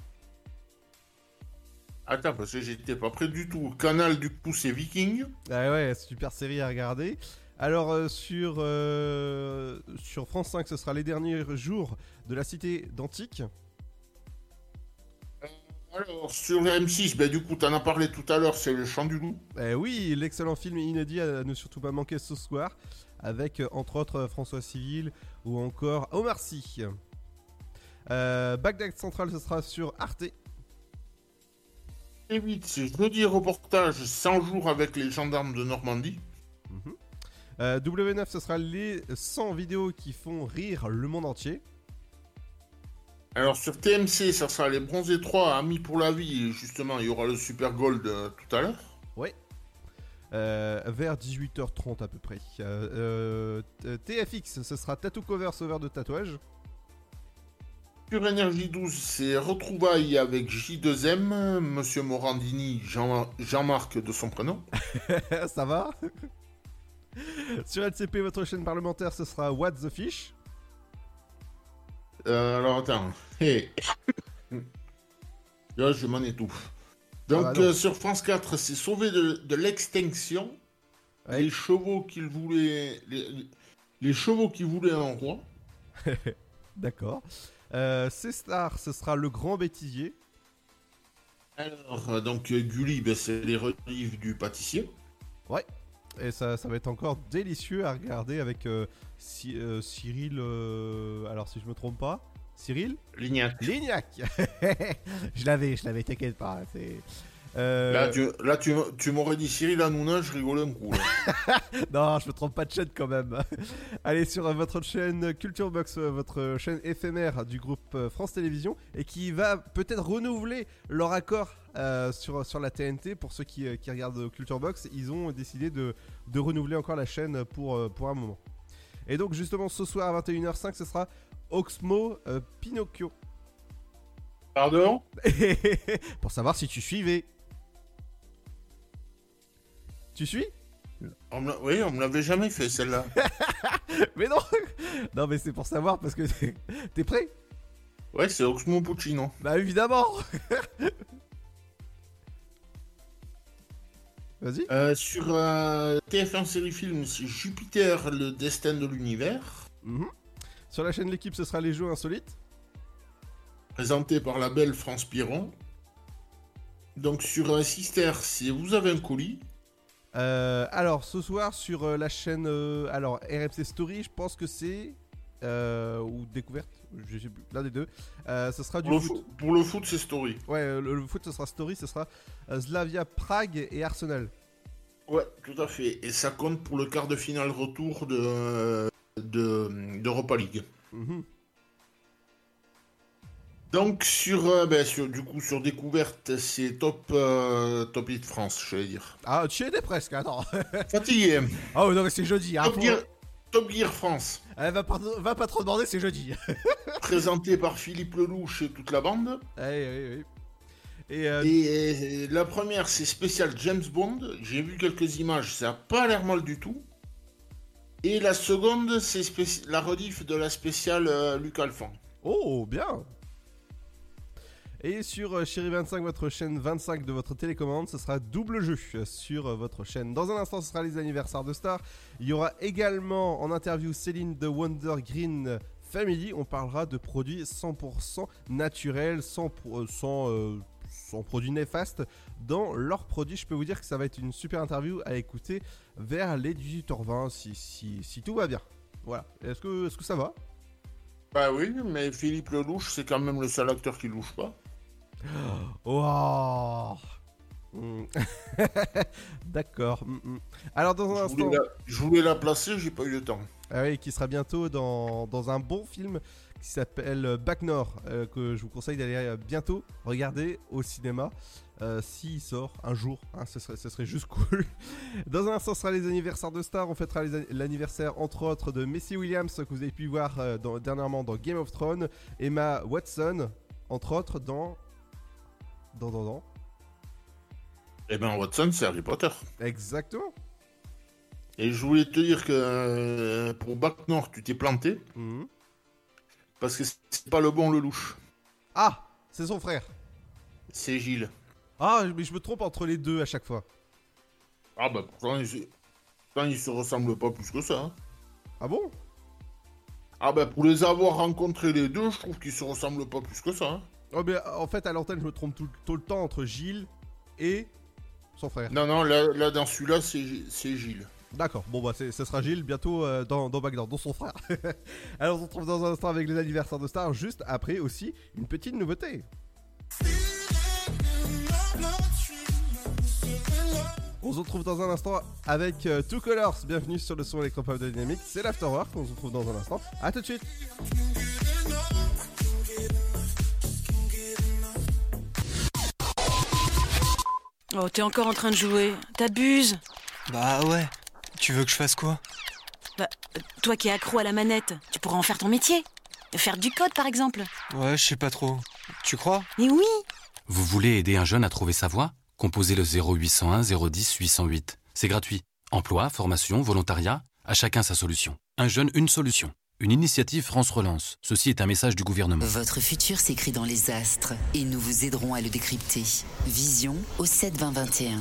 Attends, parce que j'étais pas prêt du tout. Canal, du coup, c'est Viking. Ah ouais, super série à regarder. Alors euh, sur, euh, sur France 5, ce sera les derniers jours de la cité d'Antique. Alors, sur le M6, ben, du coup, t'en as parlé tout à l'heure, c'est Le Chant du Loup. Eh oui, l'excellent film inédit à ne surtout pas manquer ce soir, avec euh, entre autres François Civil ou encore Omar Sy. Euh, Bagdad Central, ce sera sur Arte. Et vite, c'est jeudi reportage 100 jours avec les gendarmes de Normandie. Euh, W9, ce sera les 100 vidéos qui font rire le monde entier. Alors sur TMC, ça sera les bronzés 3, Amis pour la vie, et justement, il y aura le Super Gold euh, tout à l'heure. Euh, vers 18h30 à peu près. Euh, euh, TFX, ce sera Tattoo Cover Sauveur de tatouage. Sur Énergie 12, c'est retrouvailles avec J2M, Monsieur Morandini, Jean- Jean-Marc de son prénom. Ça va? Sur LCP, votre chaîne parlementaire, ce sera What the Fish. Euh, alors attends. Hey. Là, je m'en étouffe. Donc Ah bah euh, sur France 4, c'est sauvé de, de l'extinction. Les chevaux qu'il voulait. Les, les chevaux qui voulaient un roi. D'accord. Euh, C'est Star, ce sera Le Grand Bêtisier. Alors, euh, donc Gulli, ben, c'est les relives du pâtissier. Ouais. Et ça, ça va être encore délicieux à regarder avec Cy- Cyril. alors, si je me trompe pas, Cyril? Lignac. Lignac Je l'avais, je l'avais, t'inquiète pas. Euh, Là, tu, là, tu, tu m'aurais dit Cyril Hanouna, je rigolais un coup. là. non, je me trompe pas de chaîne quand même. Allez sur votre chaîne Culture Box, votre chaîne éphémère du groupe France Télévisions, et qui va peut-être renouveler leur accord euh, sur, sur la TNT. Pour ceux qui, qui regardent Culture Box, ils ont décidé de, de renouveler encore la chaîne pour, euh, pour un moment. Et donc justement ce soir à 21h05, ce sera Oxmo euh, Pinocchio. Pardon? Pour savoir si tu suivais. Tu suis? On me l'a- Oui, on me l'avait jamais fait celle-là. Mais non Non mais c'est pour savoir parce que t'es- prêt? Ouais, c'est Oxmo Puccino. Bah évidemment Vas-y. Euh, sur euh, TF1 série film, c'est Jupiter, le destin de l'univers. Mhm. Sur la chaîne L'équipe, ce sera les jeux insolites. Présenté par la belle France Piron. Donc sur euh, Sister, c'est Vous avez un colis. Euh, alors ce soir sur euh, la chaîne euh, alors RMC Story, je pense que c'est ou découverte, je sais plus, l'un des deux. Ce sera du Pour le, foot. foot, pour le foot, c'est Story. Ouais, le, le foot ce sera Story, ce sera Slavia Prague et Arsenal. Ouais, tout à fait. Et ça compte pour le quart de finale retour de de- d'Europa League. Donc sur, euh, ben, sur- du coup sur découverte, c'est top euh, top hit France, je vais dire. Ah, tu y étais presque, attends. Fatigué. Oh non, mais c'est jeudi. Hein, Top Gear, Top Gear France, Eh, va, pas, va pas trop demander, c'est jeudi. présenté par Philippe Lelouch et toute la bande. Eh, oui, oui. Et, euh, Et euh, la première, c'est spécial James Bond. J'ai vu quelques images, ça a pas l'air mal du tout. Et la seconde, c'est la rediff de la spéciale euh, Luc Alphand. Oh, bien Et sur euh, Chéri 25, votre chaîne 25 de votre télécommande, ce sera double jeu euh, sur votre chaîne. Dans un instant, ce sera les anniversaires de stars. Il y aura également en interview Céline de Wonder Green Family. On parlera de produits 100% naturels, sans produits néfastes dans leurs produits. Je peux vous dire que ça va être une super interview à écouter vers les 18h20 si, si, si tout va bien. Voilà. Est-ce que, est que ça va? Bah oui, mais Philippe Lelouch, c'est quand même le seul acteur qui louche pas. Oh Hmm. D'accord. hmm, hmm. Alors dans un Je instant, la, je voulais la placer, j'ai pas eu le temps. Ah oui, qui sera bientôt dans, dans un bon film qui s'appelle Back North, euh, que je vous conseille d'aller bientôt regarder au cinéma. Euh, S'il sort un jour, hein, ce, serait, ce serait juste cool. Dans un instant, ce sera les anniversaires de stars. On fêtera l'anniversaire, entre autres, de Messi Williams, que vous avez pu voir euh, dans- dernièrement dans Game of Thrones. Emma Watson, entre autres, dans. Dans, dans, dans. Eh ben Watson, c'est Harry Potter. Exactement. Et je voulais te dire que euh, pour Bac Nord, tu t'es planté. Mhm. Parce que c'est pas le bon Lelouch. Ah C'est son frère. C'est Gilles. Ah, mais je me trompe entre les deux à chaque fois. Ah bah pourtant, ils, se- pourtant, ils se ressemblent pas plus que ça. hein. Ah bon? Ah bah pour les avoir rencontrés les deux, je trouve qu'ils se ressemblent pas plus que ça. hein. Oh, mais en fait, à l'antenne, je me trompe tout, tout le temps entre Gilles et son frère. Non, non, là, là, dans celui-là, c'est Gilles. D'accord, bon bah ce sera Gilles bientôt euh, dans, dans dont son frère. Alors on se retrouve dans un instant avec les anniversaires de stars, juste après aussi une petite nouveauté. On se retrouve dans un instant avec euh, Two Colors, bienvenue sur le son électropop de Dynamique, c'est l'Afterwork, on se retrouve dans un instant, à tout de suite Oh, t'es encore en train de jouer. T'abuses. Bah ouais. Tu veux que je fasse quoi? Bah, euh, toi qui es accro à la manette, tu pourras en faire ton métier. Faire du code, par exemple. Ouais, je sais pas trop. Tu crois? Mais oui Vous voulez aider un jeune à trouver sa voie? Composez le 0801 010 808. C'est gratuit. Emploi, formation, volontariat, à chacun sa solution. Un jeune, une solution. Une initiative France Relance. Ceci est un message du gouvernement. Votre futur s'écrit dans les astres et nous vous aiderons à le décrypter. Vision au 7 20 21.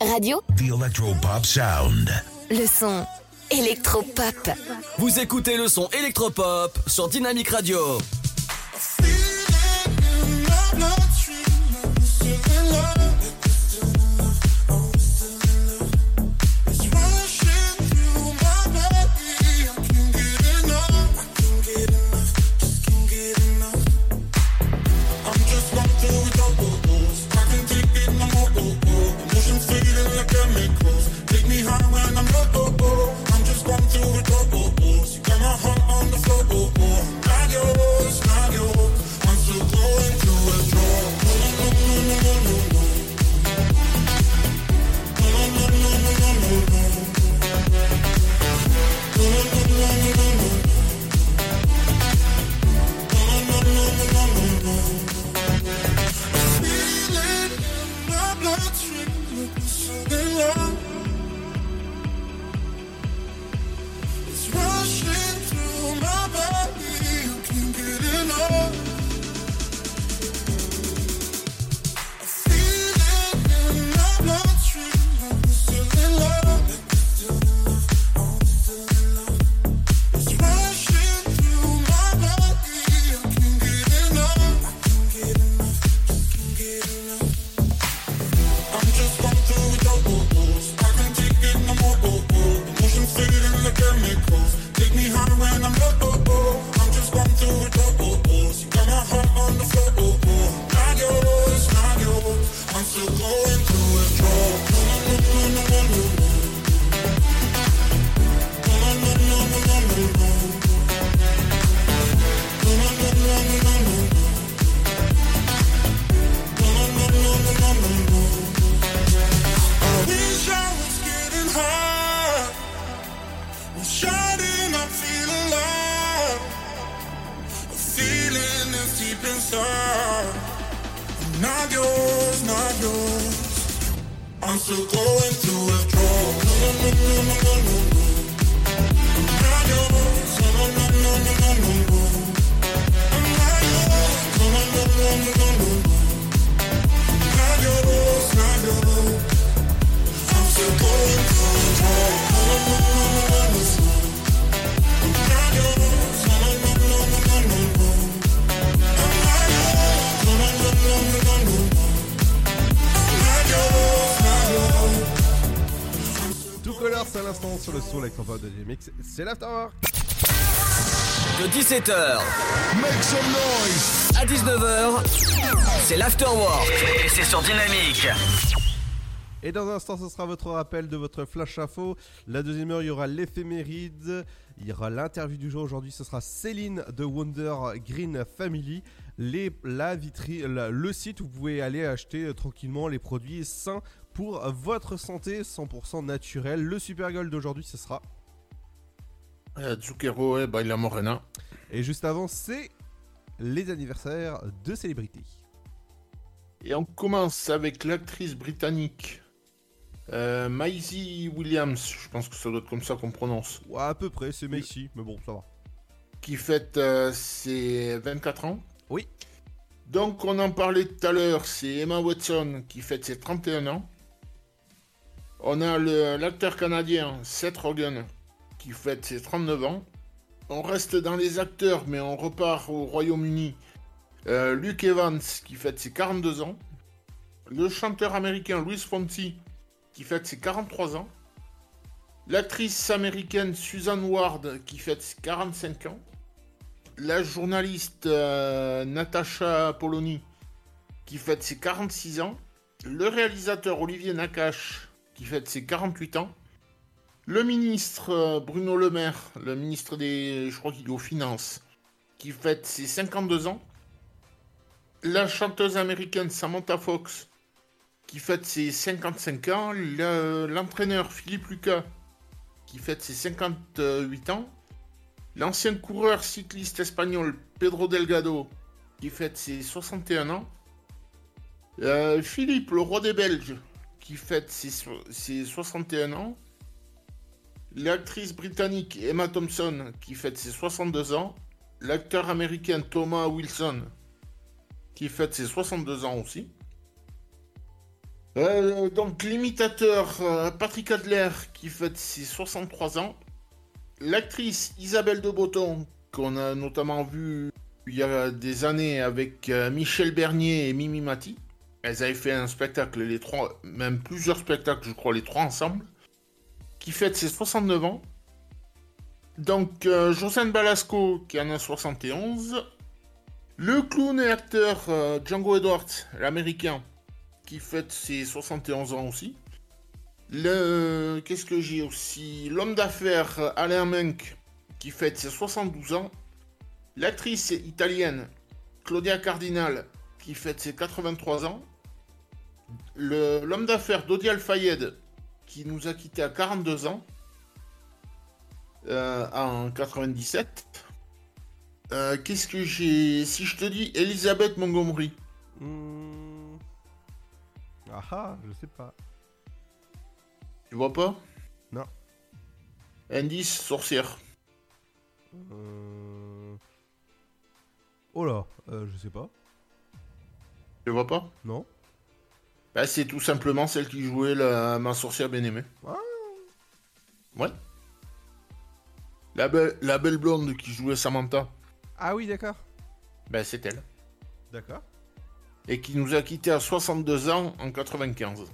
Radio, The Electropop Sound. le son électropop. Vous écoutez le son électropop sur Dynamic Radio. DMX. C'est l'afterwork. De 17h Make some noise à 19h, c'est l'afterwork et c'est sur Dynamique. Et dans un instant, ce sera votre rappel de votre flash info. La deuxième heure, il y aura l'éphéméride. Il y aura l'interview du jour. Aujourd'hui, ce sera Céline de Wonder Green Family. Les, la vitri- la- le site où vous pouvez aller acheter euh, tranquillement les produits sains pour votre santé, 100% naturel. Le Super Gold d'aujourd'hui, ce sera. Euh, Zucchero et Baila Morena. Et juste avant, c'est les anniversaires de célébrités. Et on commence avec l'actrice britannique euh, Maisie Williams, je pense que ça doit être comme ça qu'on prononce. Ouais, à peu près, c'est Macy, mais bon, ça va. Qui fête euh, ses 24 ans. Oui. Donc, on en parlait tout à l'heure, c'est Emma Watson qui fête ses 31 ans. On a l'acteur canadien Seth Rogen qui fête ses 39 ans. On reste dans les acteurs, mais on repart au Royaume-Uni. Euh, Luke Evans qui fête ses 42 ans. Le chanteur américain Louis Fonsi qui fête ses 43 ans. L'actrice américaine Susan Ward qui fête ses 45 ans. La journaliste euh, Natasha Polony qui fête ses 46 ans. Le réalisateur Olivier Nakache qui fête ses 48 ans. Le ministre euh, Bruno Le Maire, le ministre des, je crois qu'il est aux finances, qui fête ses 52 ans. La chanteuse américaine Samantha Fox, qui fête ses 55 ans. Le- L'entraîneur Philippe Lucas, qui fête ses 58 ans. L'ancien coureur cycliste espagnol Pedro Delgado, qui fête ses 61 ans. Euh, Philippe, le roi des Belges, qui fête ses, ses 61 ans. L'actrice britannique Emma Thompson, qui fête ses 62 ans. L'acteur américain Thomas Wilson, qui fête ses 62 ans aussi. Euh, donc l'imitateur euh, Patrick Adler, qui fête ses 63 ans. L'actrice Isabelle de Botton, qu'on a notamment vue il y a des années avec euh, Michel Bernier et Mimi Mati. Elles avaient fait un spectacle, les trois, même plusieurs spectacles, je crois, les trois ensemble, qui fête ses 69 ans. Donc, euh, Josiane Balasco, qui en a 71. Le clown et acteur euh, Django Edwards, l'américain, qui fête ses 71 ans aussi. Le. Qu'est-ce que j'ai aussi? L'homme d'affaires euh, Alain Menck, qui fête ses 72 ans. L'actrice italienne Claudia Cardinal, qui fête ses 83 ans. L'homme d'affaires Dodi Al-Fayed, qui nous a quittés à 42 ans. euh, en 97. Euh, Qu'est-ce que j'ai Si je te dis Elisabeth Montgomery? Hmm. Ah ah, je sais pas. Tu vois pas? Non. Indice sorcière. Euh... Oh là, je sais pas. Tu vois pas? Non. Bah, c'est tout simplement celle qui jouait la, ma sorcière bien-aimée. Ouais. La, be- la belle blonde qui jouait Samantha. Ah oui, d'accord. Bah, c'est elle. D'accord. Et qui nous a quittés à 62 ans en 95.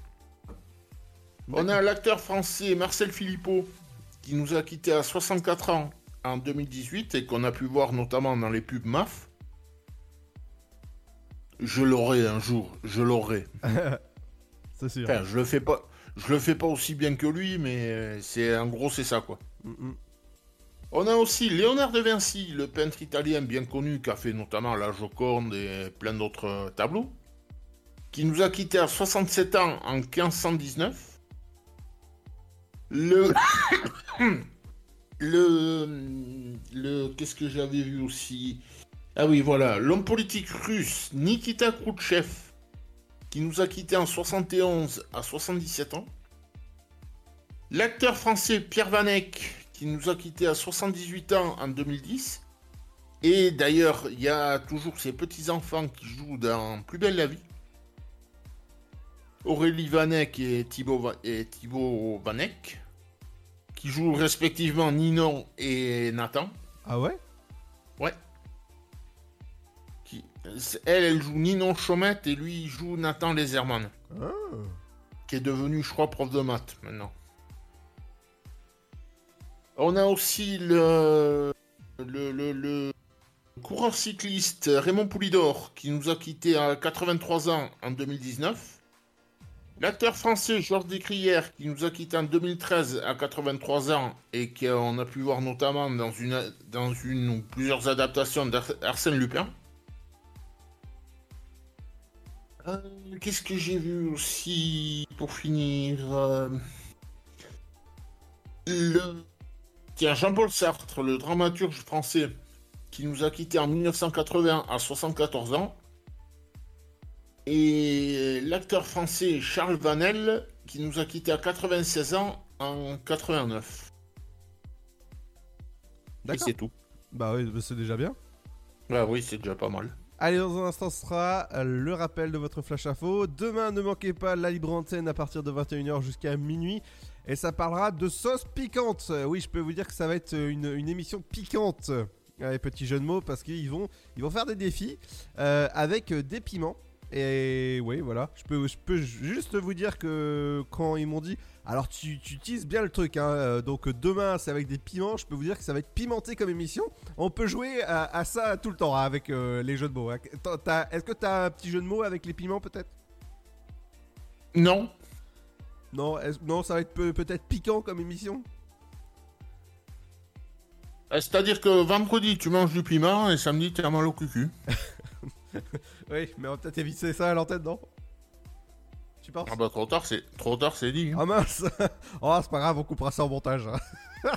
On a l'acteur français Marcel Philippot qui nous a quittés à 64 ans en 2018 et qu'on a pu voir notamment dans les pubs MAF. Je l'aurai un jour, je l'aurai. C'est sûr. Enfin, je le fais pas, je le fais pas aussi bien que lui, mais euh, c'est en gros c'est ça quoi. Mm, On a aussi Léonard de Vinci, le peintre italien bien connu qui a fait notamment la Joconde et plein d'autres euh, tableaux, qui nous a quittés à 67 ans en 1519. Le le le qu'est-ce que j'avais vu aussi? Ah oui, voilà, l'homme politique russe Nikita Khrouchtchev qui nous a quittés en 71 à 77 ans. L'acteur français Pierre Vanek, qui nous a quittés à 78 ans en 2010. Et d'ailleurs, il y a toujours ses petits-enfants qui jouent dans Plus belle la vie. Aurélie Vanek et Thibaut, Va- et Thibaut Vanek, qui jouent respectivement Ninon et Nathan. Ah ouais? Ouais. Elle, elle joue Ninon Chomette et lui, il joue Nathan Leserman. Ah. Qui est devenu, je crois, prof de maths maintenant. On a aussi le, le, le, le coureur cycliste Raymond Poulidor qui nous a quittés à 83 ans en 2019. L'acteur français Georges Descrières qui nous a quittés en 2013 à 83 ans et qu'on a pu voir notamment dans une, dans une ou plusieurs adaptations d'Arsène Lupin. Euh, Qu'est-ce que j'ai vu aussi pour finir euh, Le... Tiens, Jean-Paul Sartre, le dramaturge français, qui nous a quittés en 1980 à 74 ans. Et l'acteur français Charles Vanel, qui nous a quittés à 96 ans en 89. Et D'accord. c'est tout. Bah oui, bah, c'est déjà bien. Bah oui, c'est déjà pas mal. Allez, dans un instant, ce sera euh, le rappel de votre flash info. Demain, ne manquez pas la libre antenne à partir de 21h jusqu'à minuit. Et ça parlera de sauce piquante. Euh, Oui, je peux vous dire que ça va être euh, une, émission piquante. Allez, petit jeu de mots, parce qu'ils vont, faire des défis avec des piments. Et oui, voilà. Je peux, je peux juste vous dire que quand ils m'ont dit, alors tu, tu utilises bien le truc, hein, euh, donc demain c'est avec des piments, je peux vous dire que ça va être pimenté comme émission. On peut jouer à, à ça tout le temps hein, avec euh, les jeux de mots. hein. Est-ce que t'as un petit jeu de mots avec les piments peut-être? Non. Non, non, ça va être peu- peut-être piquant comme émission? Euh, C'est-à-dire que vendredi, tu manges du piment et samedi, tu as mal au cucu. oui, mais on va peut-être éviter ça à l'antenne, non? Tu penses? Ah bah trop tard, c'est trop tard, c'est dit. hein. Ah mince Oh, c'est pas grave, on coupera ça au montage. hein.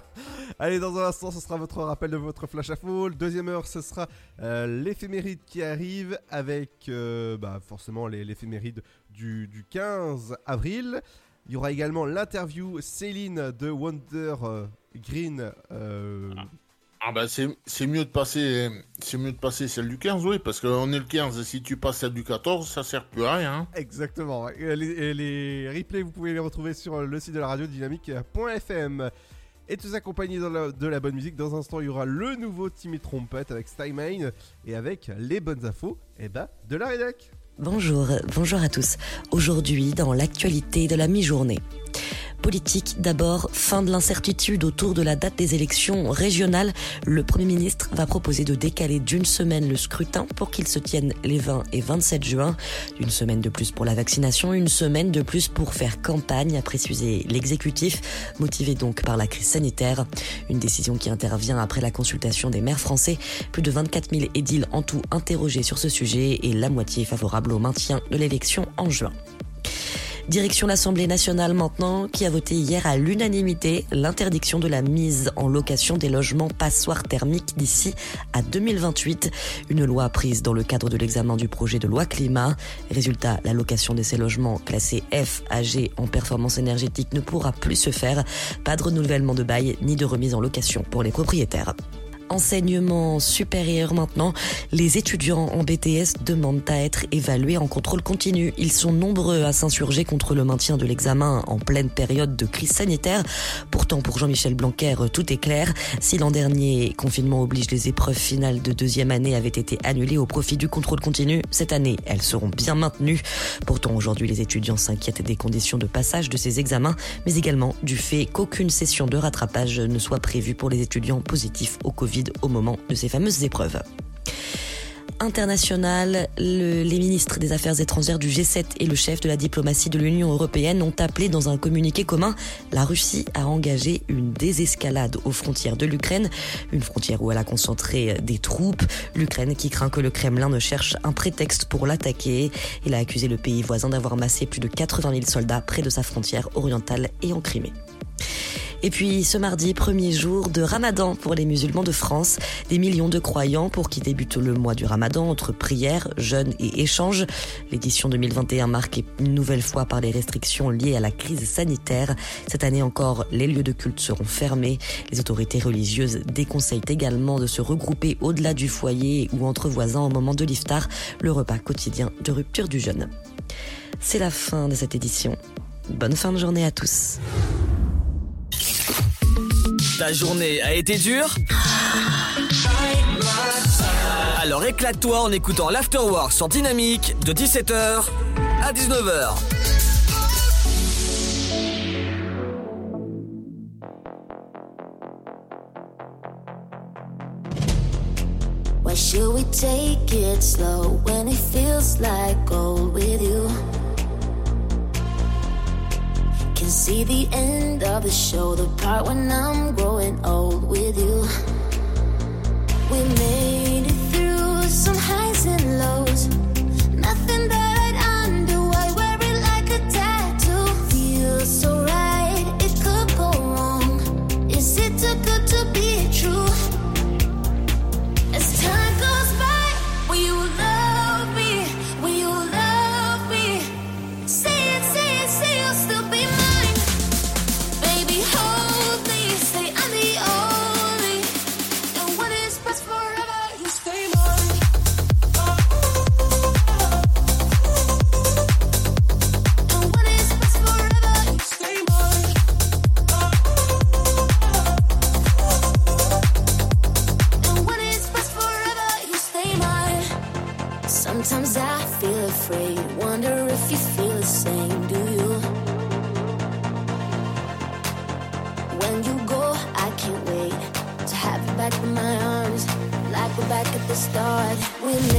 Allez, dans un instant, ce sera votre rappel de votre flash à full. Deuxième heure, ce sera euh, l'éphéméride qui arrive avec euh, bah, forcément l'éphéméride du, du 15 avril. Il y aura également l'interview Céline de Wonder euh, Green. euh, Ah bah c'est c'est mieux de passer c'est mieux de passer celle du 15 oui parce qu'on est le 15 et si tu passes celle du 14 ça sert plus à rien. hein. Exactement. Et les, et les replays, vous pouvez les retrouver sur le site de la radio dynamique.fm. Et tous accompagnés dans la- de la bonne musique. Dans un instant, il y aura le nouveau Timmy Trompette avec Stymane et avec les bonnes infos et bah, de la rédac. Bonjour, bonjour à tous. Aujourd'hui, dans l'actualité de la mi-journée. Politique, d'abord, fin de l'incertitude autour de la date des élections régionales. Le Premier ministre va proposer de décaler d'une semaine le scrutin pour qu'il se tienne les 20 et 27 juin. Une semaine de plus pour la vaccination, une semaine de plus pour faire campagne, a précisé l'exécutif, motivé donc par la crise sanitaire. Une décision qui intervient après la consultation des maires français. Plus de 24 000 édiles en tout interrogés sur ce sujet et la moitié favorable au maintien de l'élection en juin. Direction l'Assemblée nationale maintenant, qui a voté hier à l'unanimité l'interdiction de la mise en location des logements passoires thermiques d'ici à 2028. Une loi prise dans le cadre de l'examen du projet de loi climat. Résultat, la location de ces logements classés F à G en performance énergétique ne pourra plus se faire. Pas de renouvellement de bail ni de remise en location pour les propriétaires. Enseignement supérieur maintenant, les étudiants en BTS demandent à être évalués en contrôle continu. Ils sont nombreux à s'insurger contre le maintien de l'examen en pleine période de crise sanitaire. Pourtant, pour Jean-Michel Blanquer, tout est clair. Si l'an dernier, confinement oblige, les épreuves finales de deuxième année avaient été annulées au profit du contrôle continu, cette année, elles seront bien maintenues. Pourtant, aujourd'hui, les étudiants s'inquiètent des conditions de passage de ces examens, mais également du fait qu'aucune session de rattrapage ne soit prévue pour les étudiants positifs au Covid au moment de ces fameuses épreuves international, le- les ministres des Affaires étrangères du G7 et le chef de la diplomatie de l'Union européenne ont appelé dans un communiqué commun la Russie à engager une désescalade aux frontières de l'Ukraine, une frontière où elle a concentré des troupes. L'Ukraine qui craint que le Kremlin ne cherche un prétexte pour l'attaquer. Il a accusé le pays voisin d'avoir massé plus de 80 000 soldats près de sa frontière orientale et en Crimée. Et puis ce mardi, premier jour de Ramadan pour les musulmans de France, des millions de croyants pour qui débute le mois du Ramadan entre prières, jeûnes et échanges. L'édition 2021 marquée une nouvelle fois par les restrictions liées à la crise sanitaire. Cette année encore, les lieux de culte seront fermés. Les autorités religieuses déconseillent également de se regrouper au-delà du foyer ou entre voisins au moment de l'iftar, le repas quotidien de rupture du jeûne. C'est la fin de cette édition. Bonne fin de journée à tous. Ta journée a été dure Alors éclate-toi en écoutant l'Afterwork sur Dynamique de 17h à 19h. Why should we take it slow when it feels like gold with you? Can see the end of the show, the part when I'm growing old with you. We made it through some highs and lows. Nothing that stars. We live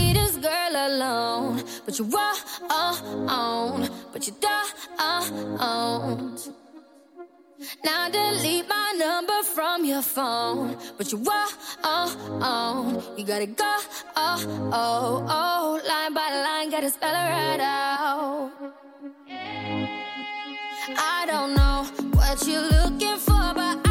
Now delete my number from your phone. But you were on. You gotta go, oh, oh, oh. Line by line, gotta spell it right out. I don't know what you're looking for, but I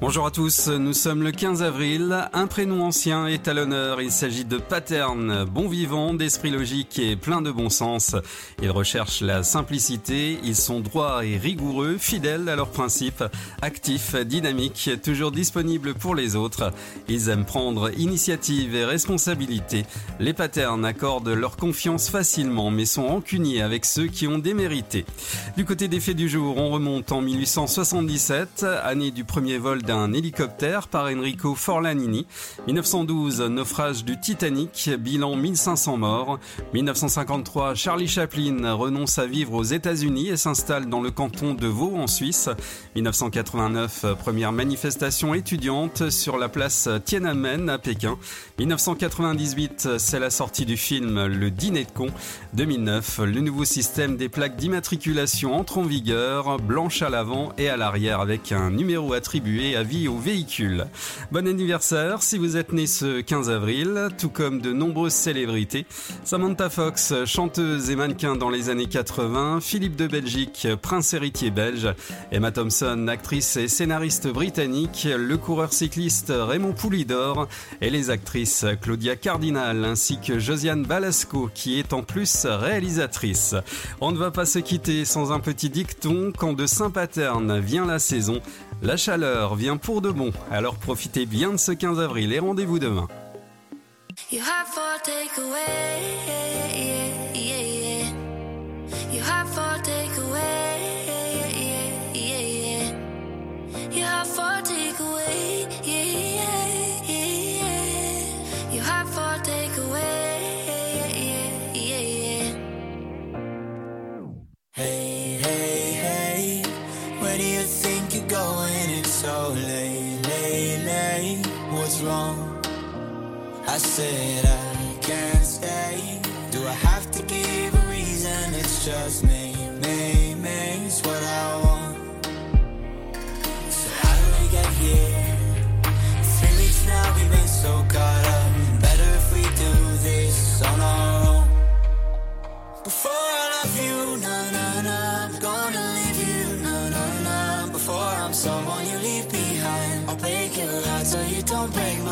Bonjour à tous, nous sommes le 15 avril. Un prénom ancien est à l'honneur. Il s'agit de Paterne, bon vivant, d'esprit logique et plein de bon sens. Ils recherchent la simplicité, ils sont droits et rigoureux, fidèles à leurs principes, actifs, dynamiques, toujours disponibles pour les autres. Ils aiment prendre initiative et responsabilité. Les Paternes accordent leur confiance facilement, mais sont rancuniers avec ceux qui ont démérité. Du côté des faits du jour, on remonte en 1877, année du premier vol d'un hélicoptère par Enrico Forlanini. 1912, naufrage du Titanic, bilan 1500 morts. 1953, Charlie Chaplin renonce à vivre aux États-Unis et s'installe dans le canton de Vaud en Suisse. 1989, première manifestation étudiante sur la place Tiananmen à Pékin. 1998, c'est la sortie du film Le Dîner de con. 2009, le nouveau système des plaques d'immatriculation entre en vigueur, blanche à l'avant et à l'arrière avec un numéro attribué à vie au véhicule. Bon anniversaire si vous êtes né ce 15 avril, tout comme de nombreuses célébrités. Samantha Fox, chanteuse et mannequin dans les années 80, Philippe de Belgique, prince héritier belge, Emma Thompson, actrice et scénariste britannique, le coureur cycliste Raymond Poulidor et les actrices Claudia Cardinal ainsi que Josiane Balasco qui est en plus réalisatrice. On ne va pas se quitter sans un petit dicton quand de Saint-Paterne vient la saison. La chaleur vient pour de bon, alors profitez bien de ce 15 avril et rendez-vous demain. Hey, hey, hey, where do you think you're going? It's so late, late, late. What's wrong? I said I can't stay. Do I have to give a reason? It's just me, so you don't break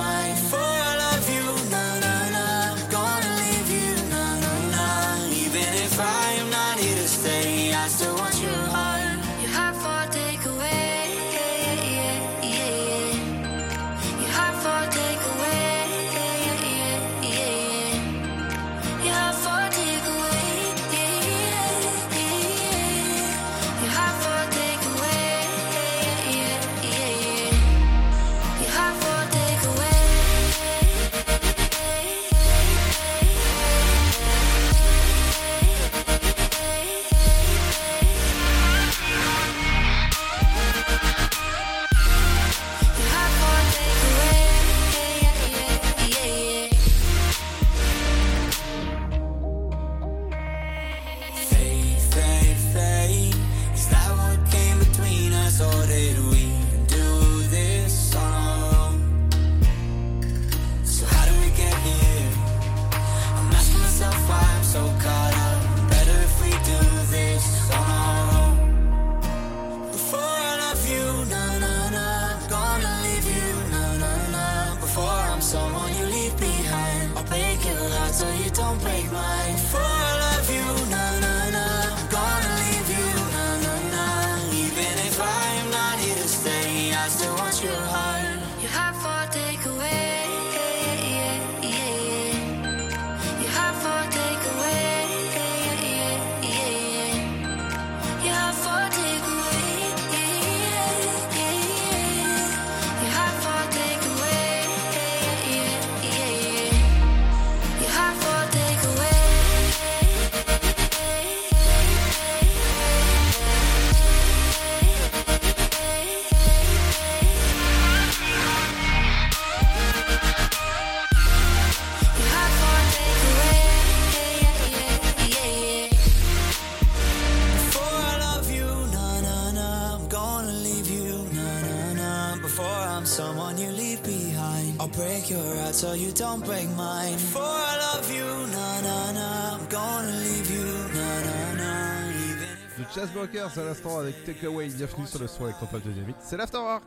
The Chessbrokers à l'instant avec Takeaway. Bienvenue sur le son électropop de Dynamique. C'est l'Afterwork.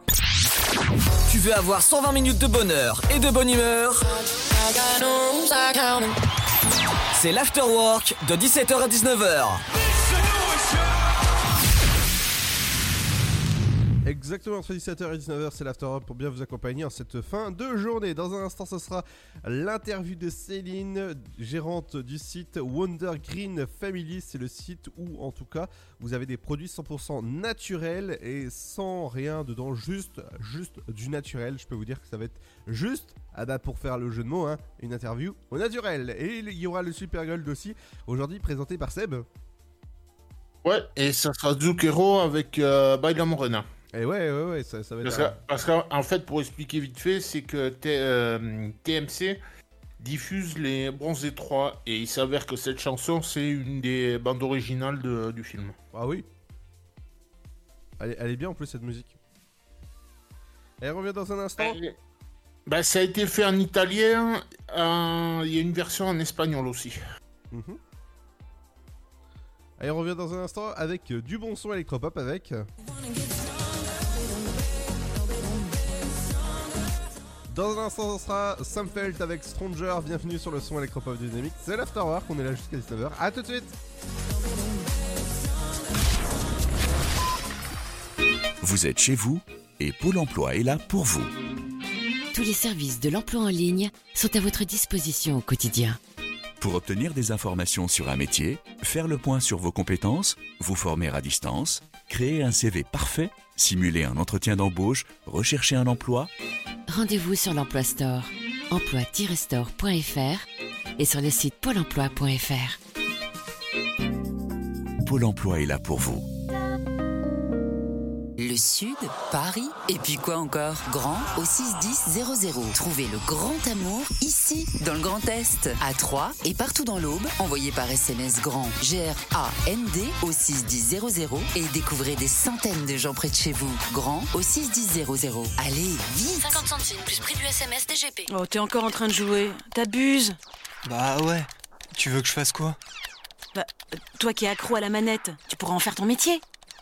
Tu veux avoir 120 minutes de bonheur et de bonne humeur? C'est l'Afterwork de 17h à 19h. Exactement entre 17h et 19h, c'est l'After pour bien vous accompagner en cette fin de journée. Dans un instant, ce sera l'interview de Céline, gérante du site Wonder Green Family. C'est le site où, en tout cas, vous avez des produits 100% naturels et sans rien dedans, juste, juste du naturel. Je peux vous dire que ça va être juste, ah bah pour faire le jeu de mots, hein, une interview au naturel. Et il y aura le Super Gold aussi, aujourd'hui présenté par Seb. Ouais, et ça sera Zucchero avec euh, Baila Morena. Et ouais, ouais, ouais, ça, ça va être. Parce que- Parce qu'en en fait, pour expliquer vite fait, c'est que T- euh, TMC diffuse les Bronzés 3 et il s'avère que cette chanson, c'est une des bandes originales de- du film. Ah oui elle est, elle est bien en plus cette musique. Elle revient dans un instant. Bah, ça a été fait en italien, en- il y a une version en espagnol aussi. Mhm. Elle revient dans un instant avec euh, du bon son électropop avec. Dans un instant, ce sera Sam Felt avec Stranger. Bienvenue sur le son électropop Dynamique. C'est l'Afterwork, on est là jusqu'à 19h. A tout de suite Vous êtes chez vous et Pôle emploi est là pour vous. Tous les services de l'emploi en ligne sont à votre disposition au quotidien. Pour obtenir des informations sur un métier, faire le point sur vos compétences, vous former à distance, créer un CV parfait, simuler un entretien d'embauche, rechercher un emploi, Rendez-vous sur l'Emploi Store, emploi-store.fr et sur le site pôle emploi.fr. Pôle emploi est là pour vous. Le Sud, Paris, et puis quoi encore? Grand au 61000. Trouvez le grand amour ici, dans le Grand Est, à Troyes et partout dans l'Aube. Envoyez par SMS grand G-R-A-N-D au 61000 et découvrez des centaines de gens près de chez vous. Grand au 61000. Allez, vite 50 centimes plus prix du SMS DGP. Oh, t'es encore en train de jouer. T'abuses. Bah ouais. Tu veux que je fasse quoi? Bah, toi qui es accro à la manette, tu pourras en faire ton métier.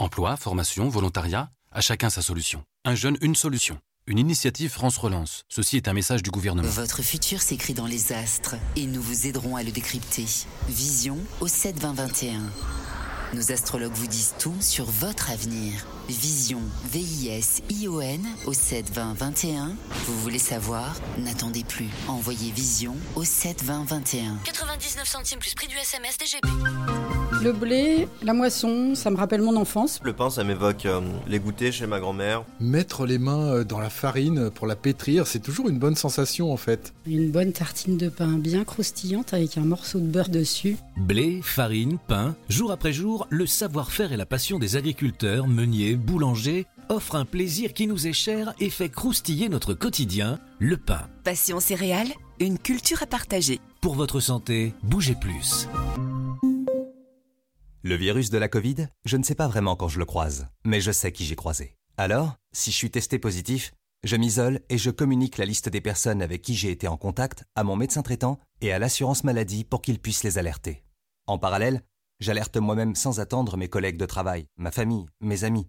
Emploi, formation, volontariat, À chacun sa solution. Un jeune, une solution. Une initiative France Relance. Ceci est un message du gouvernement. Votre futur s'écrit dans les astres et nous vous aiderons à le décrypter. Vision au 7 20 21. Nos astrologues vous disent tout sur votre avenir. Vision, V-I-S-I-O-N au 7 20 21. Vous voulez savoir? N'attendez plus. Envoyez Vision au 7 20 21. 99 centimes plus prix du SMS DGP. Le blé, la moisson, ça me rappelle mon enfance. Le pain, ça m'évoque euh, les goûters chez ma grand-mère. Mettre les mains euh, dans la farine pour la pétrir, c'est toujours une bonne sensation en fait. Une bonne tartine de pain bien croustillante avec un morceau de beurre dessus. Blé, farine, pain, jour après jour, le savoir-faire et la passion des agriculteurs, meuniers, boulangers offrent un plaisir qui nous est cher et fait croustiller notre quotidien, le pain. Passion céréales, une culture à partager. Pour votre santé, bougez plus. Le virus de la Covid, je ne sais pas vraiment quand je le croise, mais je sais qui j'ai croisé. Alors, si je suis testé positif, je m'isole et je communique la liste des personnes avec qui j'ai été en contact à mon médecin traitant et à l'assurance maladie pour qu'ils puissent les alerter. En parallèle, j'alerte moi-même sans attendre mes collègues de travail, ma famille, mes amis.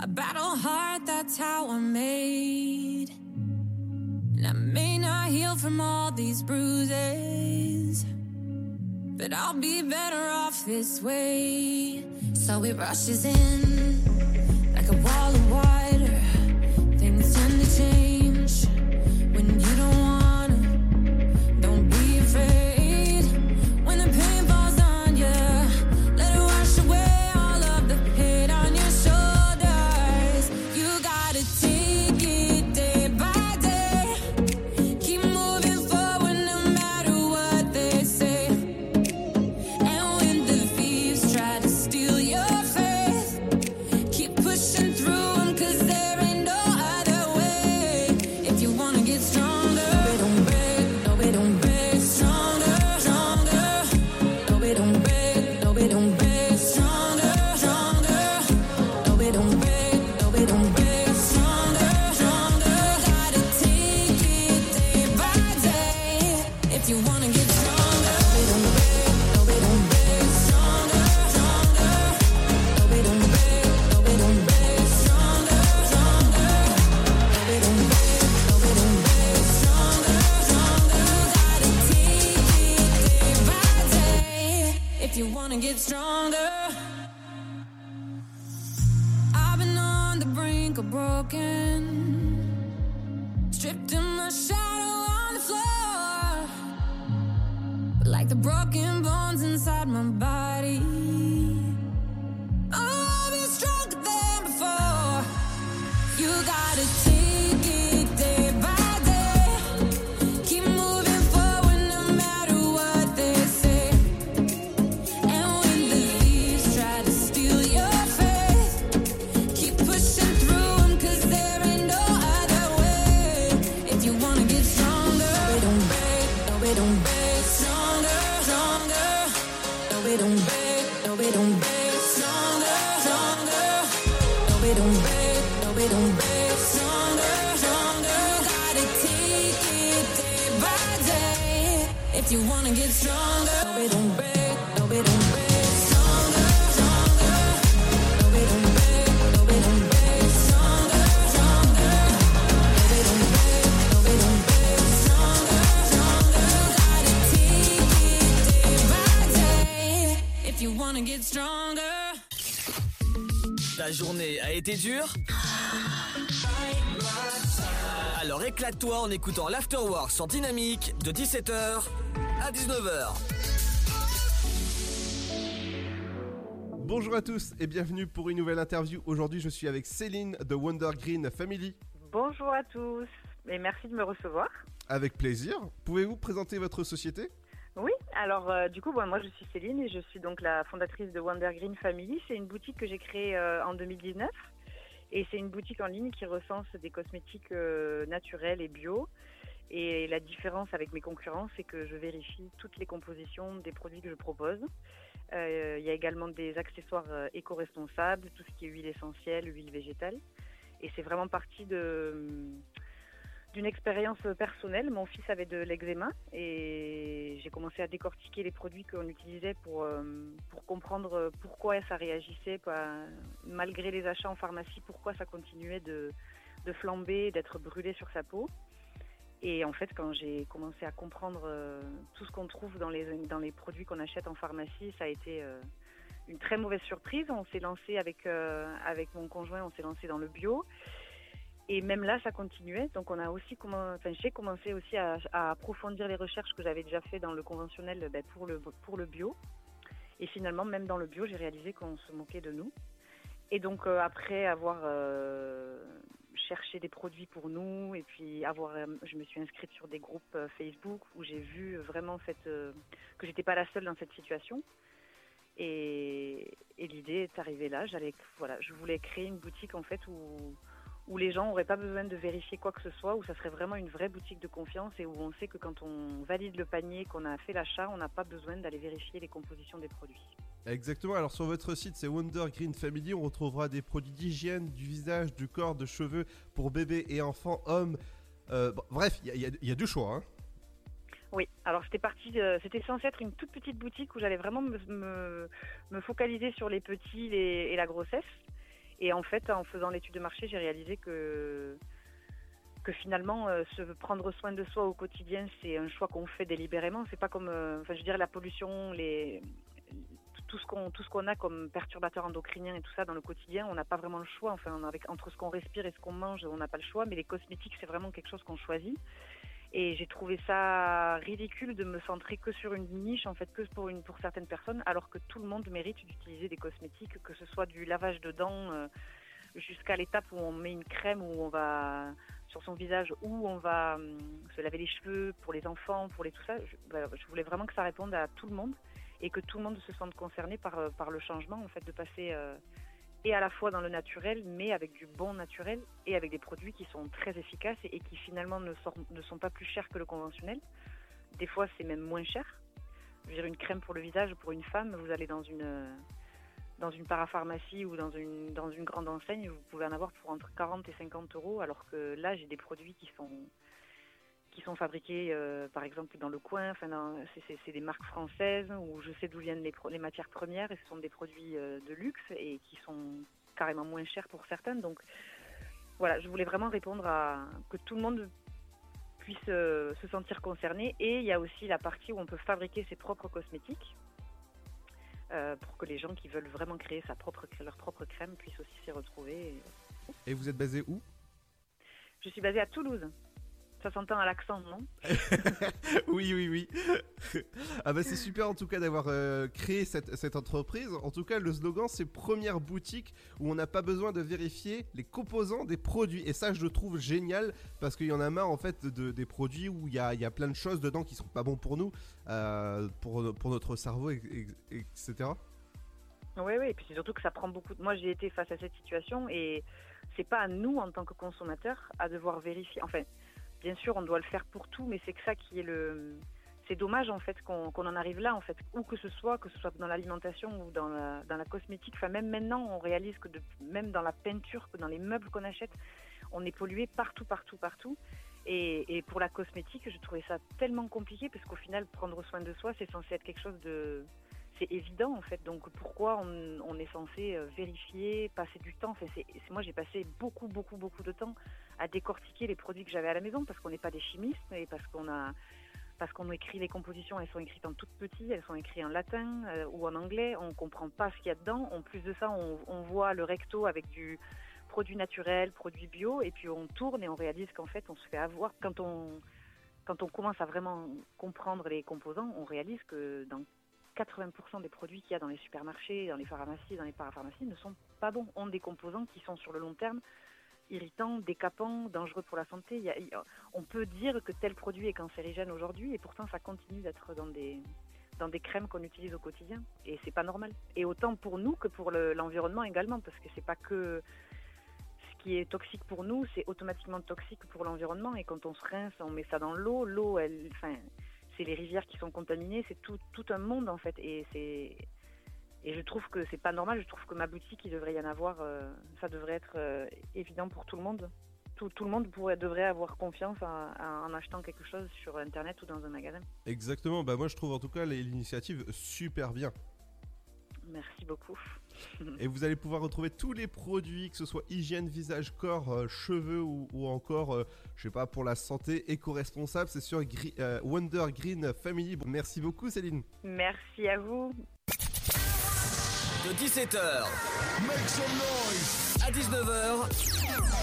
I battle hard, that's how I'm made. And I may not heal from all these bruises. But I'll be better off this way. So it rushes in like a wall of water. Things tend to change when you don't Ta journée a été dure. Alors éclate-toi en écoutant l'Afterwork sur Dynamique de 17h à 19h. Bonjour à tous et bienvenue pour une nouvelle interview. Aujourd'hui, je suis avec Céline de Wonder Green Family. Bonjour à tous et merci de me recevoir. Avec plaisir. Pouvez-vous présenter votre société? Oui, alors euh, du coup, bon, moi je suis Céline et je suis donc la fondatrice de Wonder Green Family. C'est une boutique que j'ai créée euh, en 2019 Et c'est une boutique en ligne qui recense des cosmétiques euh, naturels et bio. Et la différence avec mes concurrents, c'est que je vérifie toutes les compositions des produits que je propose. Euh, il y a également des accessoires euh, éco-responsables, tout ce qui est huile essentielle, huile végétale. Et c'est vraiment parti de d'une expérience personnelle. Mon fils avait de l'eczéma et j'ai commencé à décortiquer les produits qu'on utilisait pour, euh, comprendre pourquoi ça réagissait, malgré les achats en pharmacie, pourquoi ça continuait de flamber, d'être brûlé sur sa peau. Et en fait, quand j'ai commencé à comprendre euh, tout ce qu'on trouve dans les, dans les produits qu'on achète en pharmacie, ça a été euh, une très mauvaise surprise. On s'est lancé avec, euh, avec mon conjoint, on s'est lancé dans le bio. Et même là, ça continuait. Donc, on a aussi enfin, j'ai commencé aussi à, approfondir les recherches que j'avais déjà fait dans le conventionnel ben, pour, le, pour le bio. Et finalement, même dans le bio, j'ai réalisé qu'on se moquait de nous. Et donc, après avoir chercher des produits pour nous et puis avoir je me suis inscrite sur des groupes Facebook où j'ai vu vraiment cette que j'étais pas la seule dans cette situation et, et l'idée est arrivée là je voulais créer une boutique en fait où où les gens n'auraient pas besoin de vérifier quoi que ce soit, où ça serait vraiment une vraie boutique de confiance et où on sait que quand on valide le panier, qu'on a fait l'achat, on n'a pas besoin d'aller vérifier les compositions des produits. Exactement, alors sur votre site c'est Wonder Green Family, on retrouvera des produits d'hygiène, du visage, du corps, de cheveux pour bébés et enfants, hommes. Euh, bref, il y, a du choix. Hein. Oui, alors c'était de, c'était censé être une toute petite boutique où j'allais vraiment me, focaliser sur les petits et la grossesse. Et en fait, en faisant l'étude de marché, j'ai réalisé que que finalement, euh, se prendre soin de soi au quotidien, c'est un choix qu'on fait délibérément. C'est pas comme, euh, enfin, je dirais, la pollution, les tout ce qu'on tout ce qu'on a comme perturbateurs endocriniens et tout ça dans le quotidien, on n'a pas vraiment le choix. Enfin, avec, entre ce qu'on respire et ce qu'on mange, on n'a pas le choix. Mais les cosmétiques, c'est vraiment quelque chose qu'on choisit. Et j'ai trouvé ça ridicule de me centrer que sur une niche, en fait, que pour, une, pour certaines personnes, alors que tout le monde mérite d'utiliser des cosmétiques, que ce soit du lavage de dents euh, jusqu'à l'étape où on met une crème, où on va sur son visage, où on va euh, se laver les cheveux pour les enfants, pour les tout ça. Je, voulais vraiment que ça réponde à tout le monde et que tout le monde se sente concerné par, par le changement, en fait, de passer. Euh, et à la fois dans le naturel, mais avec du bon naturel et avec des produits qui sont très efficaces et, qui finalement ne, sont, ne sont pas plus chers que le conventionnel. Des fois, c'est même moins cher. Je veux dire, une crème pour le visage, pour une femme, vous allez dans une, dans une parapharmacie ou dans une, dans une grande enseigne, vous pouvez en avoir pour entre 40 et 50 euros, alors que là, j'ai des produits qui sont, qui sont fabriqués, euh, par exemple, dans le coin. Enfin, c'est des marques françaises où je sais d'où viennent les, les, matières premières et ce sont des produits euh, de luxe et qui sont carrément moins chers pour certaines. Donc, voilà, je voulais vraiment répondre à que tout le monde puisse euh, se sentir concerné. Et il y a aussi la partie où on peut fabriquer ses propres cosmétiques. Pour que les gens qui veulent vraiment créer sa propre, leur propre crème puissent aussi s'y retrouver. Et... et vous êtes basé où? Je suis basée à Toulouse. Ça s'entend à l'accent, non Oui, oui, oui. ah bah c'est super en tout cas d'avoir euh, créé cette, cette, entreprise. En tout cas, le slogan c'est première boutique où on n'a pas besoin de vérifier les composants des produits. Et ça, je le trouve génial parce qu'il y en a marre en fait de, des produits où il y a, y a, plein de choses dedans qui sont pas bons pour nous, euh, pour, pour notre cerveau, et, et, etc. Oui, oui, et puis c'est surtout que ça prend beaucoup de... Moi, j'ai été face à cette situation et c'est pas à nous en tant que consommateurs à devoir vérifier. Enfin, bien sûr, on doit le faire pour tout, mais c'est que ça qui est le. C'est dommage en fait qu'on qu en arrive là en fait, où que ce soit, que ce soit dans l'alimentation ou dans la, cosmétique. Même maintenant, on réalise que même dans la peinture, que dans les meubles qu'on achète, on est pollué partout, partout, partout. Et, et, pour la cosmétique, je trouvais ça tellement compliqué parce qu'au final, prendre soin de soi, c'est censé être quelque chose de c'est évident en fait. Donc pourquoi on, est censé euh, vérifier, passer du temps? Enfin, c'est, Moi j'ai passé beaucoup beaucoup beaucoup de temps à décortiquer les produits que j'avais à la maison parce qu'on n'est pas des chimistes et parce qu'on a parce qu'on écrit les compositions, elles sont écrites en tout petit, elles sont écrites en latin euh, ou en anglais, on comprend pas ce qu'il y a dedans. En plus de ça, on, on voit le recto avec du produit naturel, produit bio, et puis on tourne et on réalise qu'en fait on se fait avoir quand on quand on commence à vraiment comprendre les composants, on réalise que dans 80% des produits qu'il y a dans les supermarchés, dans les pharmacies, dans les parapharmacies ne sont pas bons, ont des composants qui sont sur le long terme irritants, décapants, dangereux pour la santé. On peut dire que tel produit est cancérigène aujourd'hui et pourtant ça continue d'être dans des, crèmes qu'on utilise au quotidien et c'est pas normal. Et autant pour nous que pour l'environnement le, également parce que c'est pas que qui est toxique pour nous, c'est automatiquement toxique pour l'environnement. Et quand on se rince, on met ça dans l'eau. L'eau, elle, c'est les rivières qui sont contaminées. C'est tout, tout un monde en fait. Et c'est et je trouve que c'est pas normal. Je trouve que ma boutique, il devrait y en avoir. euh, ça devrait être euh, évident pour tout le monde. Tout, tout le monde pourrait, devrait avoir confiance en, en achetant quelque chose sur internet ou dans un magasin. Exactement, bah moi je trouve en tout cas l'initiative super bien. Merci beaucoup. Et vous allez pouvoir retrouver tous les produits, que ce soit hygiène, visage, corps, euh, cheveux ou, ou encore, euh, je sais pas, pour la santé éco-responsable, c'est sur Gri- euh, Wonder Green Family. Bon, merci beaucoup Céline. Merci à vous. De 17h Make some noise à 19h,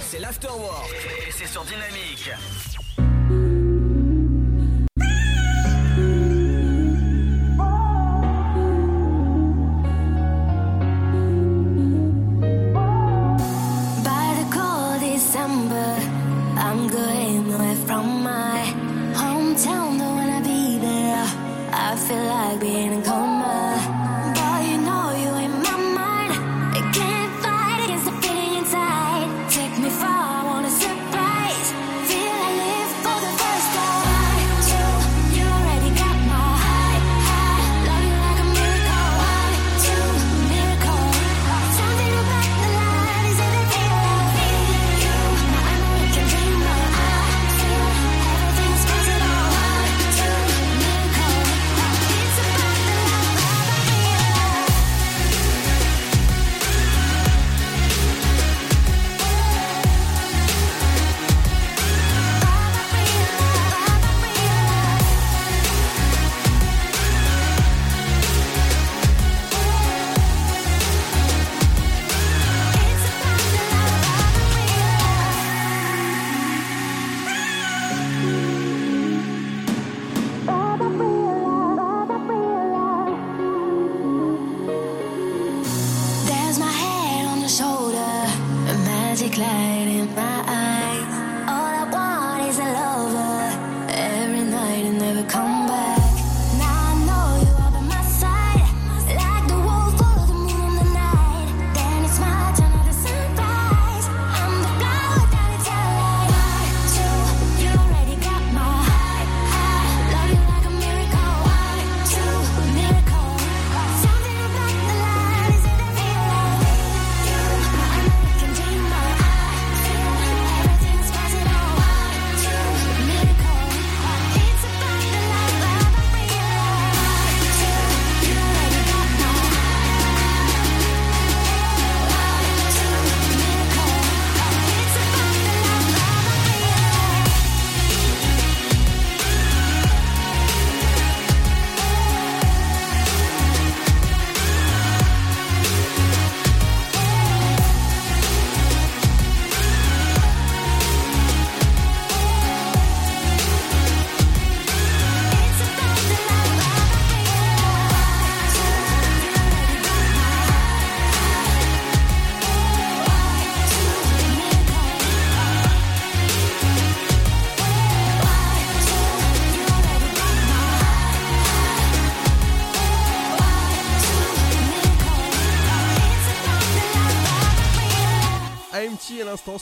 c'est l'afterwork et c'est sur Dynamique.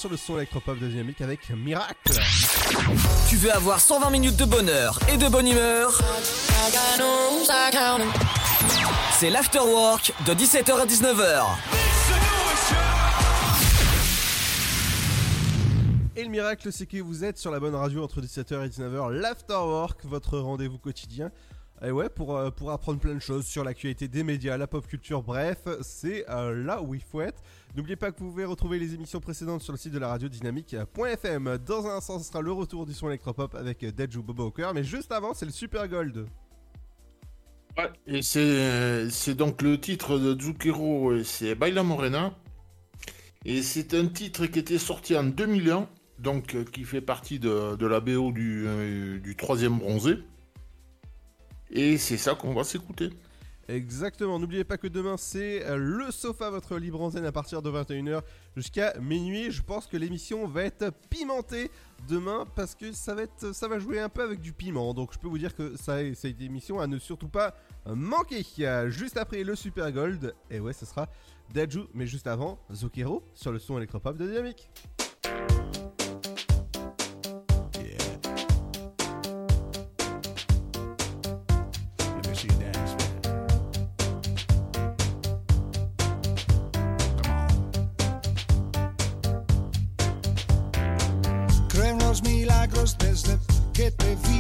Sur le son électropop de Dynamique avec Miracle. Tu veux avoir 120 minutes de bonheur et de bonne humeur? C'est l'afterwork de 17h à 19h. Et le miracle, c'est que vous êtes sur la bonne radio entre 17h et 19h, l'Afterwork, votre rendez-vous quotidien. Et ouais, pour, euh, pour apprendre plein de choses sur l'actualité des médias, la pop culture, bref, c'est euh, là où il faut être. N'oubliez pas que vous pouvez retrouver les émissions précédentes sur le site de la radio dynamique.fm. Dans un instant, ce sera le retour du son électropop avec Deju Bobo Hawker, mais juste avant, c'est le Super Gold. Ouais, et c'est donc le titre de Zucchero, et c'est Baila Morena. Et c'est un titre qui était sorti en 2001, donc euh, qui fait partie de, de la BO du, euh, du troisième bronzé. Et c'est ça qu'on va s'écouter. Exactement, n'oubliez pas que demain c'est euh, le sofa, votre libre antenne à partir de 21h jusqu'à minuit. Je pense que l'émission va être pimentée demain parce que ça va, jouer un peu avec du piment. Donc je peux vous dire que ça, c'est une émission à ne surtout pas manquer. Juste après le Super Gold, et ouais, ce sera Daju, mais juste avant, Zokero sur le son électropop de Dynamique. if you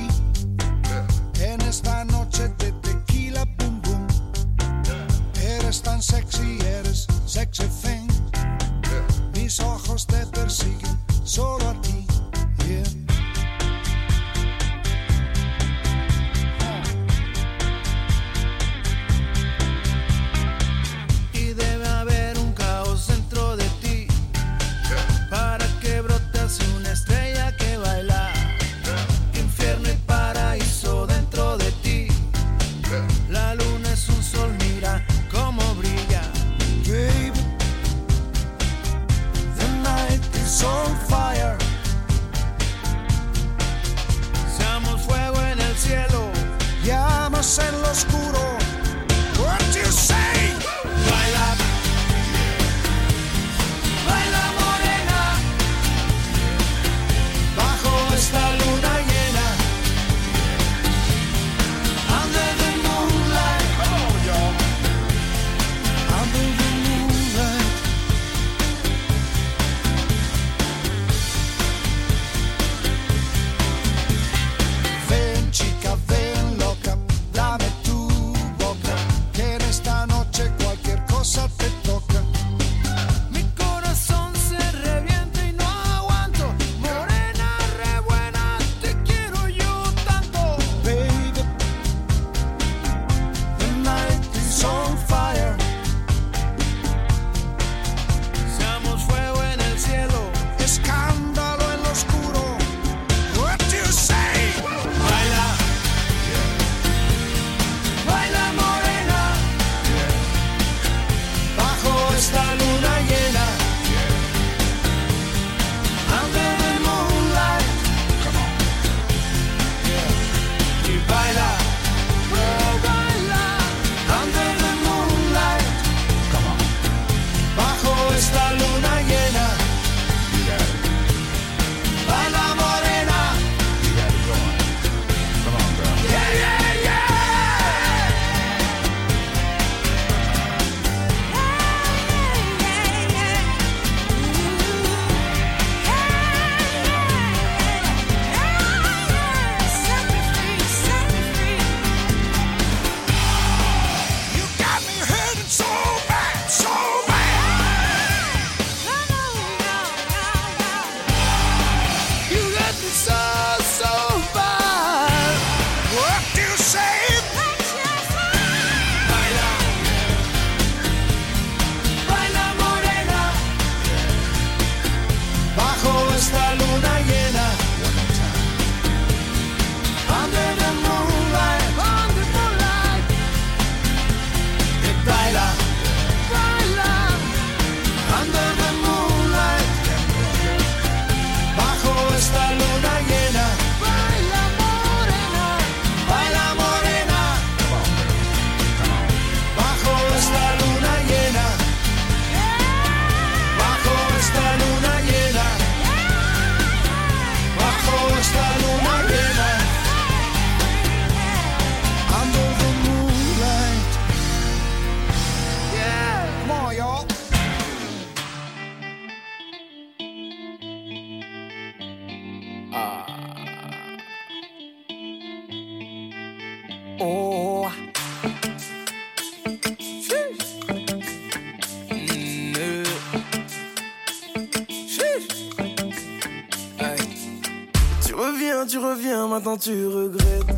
maintenant tu regrettes.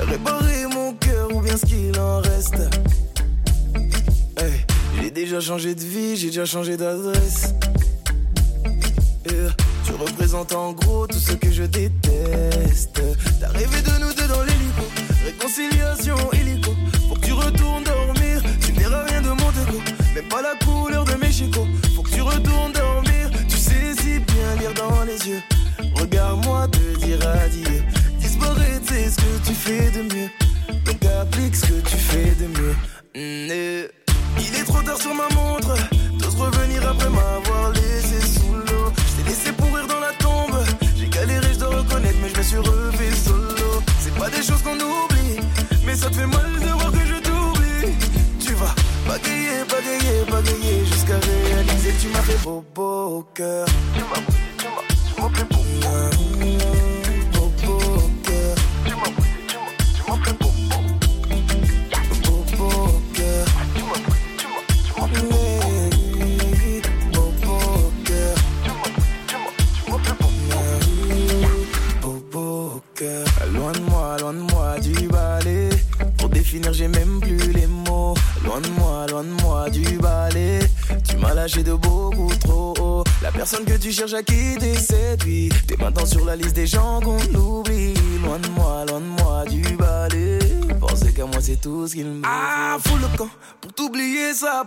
Réparer mon cœur ou bien ce qu'il en reste. J'ai déjà changé de vie, j'ai déjà changé d'adresse. Tu représentes en gros tout ce que je déteste. T'as rêvé de nous deux dans l'hélico, réconciliation hélico. Faut que tu retournes dormir, tu verras rien de mon déco. Même pas la couleur de mes chicots, faut que tu retournes dormir. Tu sais si bien lire dans les yeux.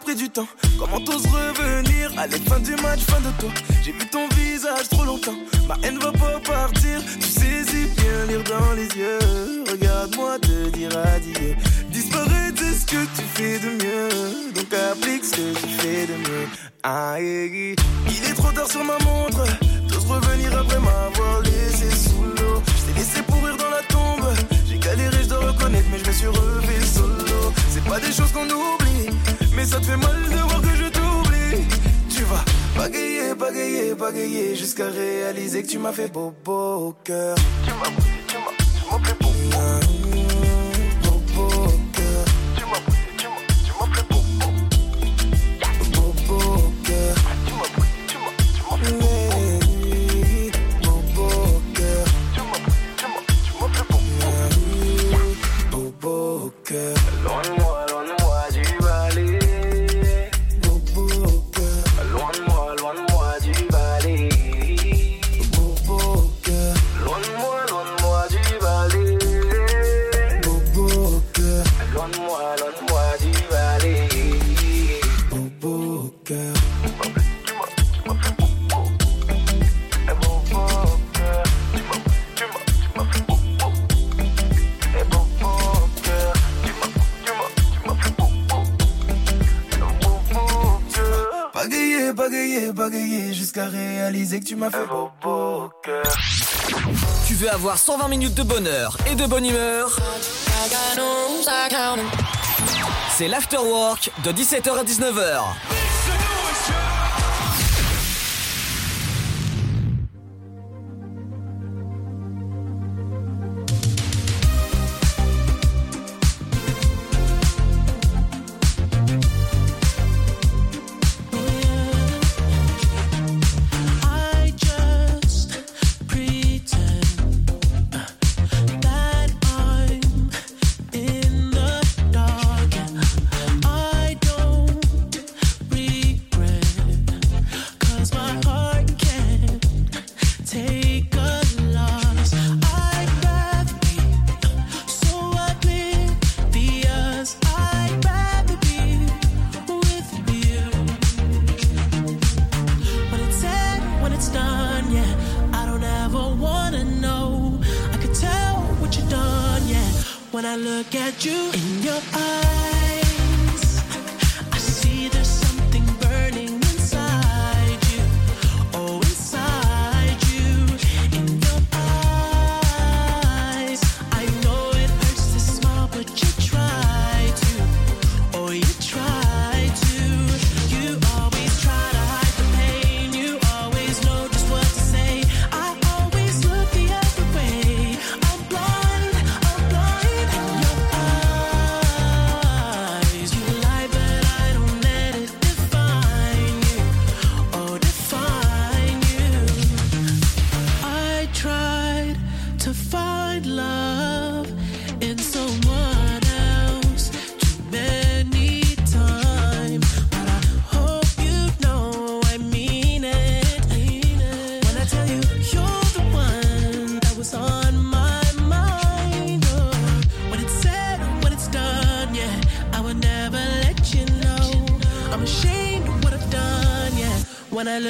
pris du temps. Comment t'oses revenir à la fin du match, fin de toi réalisé que tu m'as fait bobo au cœur. Tu m'as de bonheur et de bonne humeur. C'est l'afterwork de 17h à 19h. done, yeah. I don't ever wanna know. I could tell what you done, yeah. When I look at you in your eyes.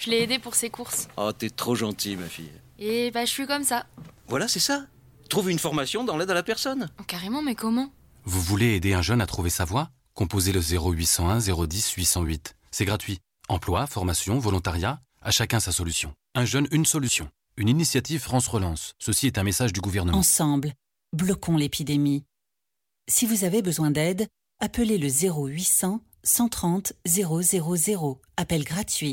Je l'ai aidée pour ses courses. Oh, t'es trop gentil, ma fille. Et bah, je suis comme ça. Voilà, c'est ça. Trouve une formation dans l'aide à la personne. Oh, carrément, mais comment? Vous voulez aider un jeune à trouver sa voie? Composez le 0801 010 808. C'est gratuit. Emploi, formation, volontariat, à chacun sa solution. Un jeune, une solution. Une initiative France Relance. Ceci est un message du gouvernement. Ensemble, bloquons l'épidémie. Si vous avez besoin d'aide, appelez le 0800 130 000. Appel gratuit.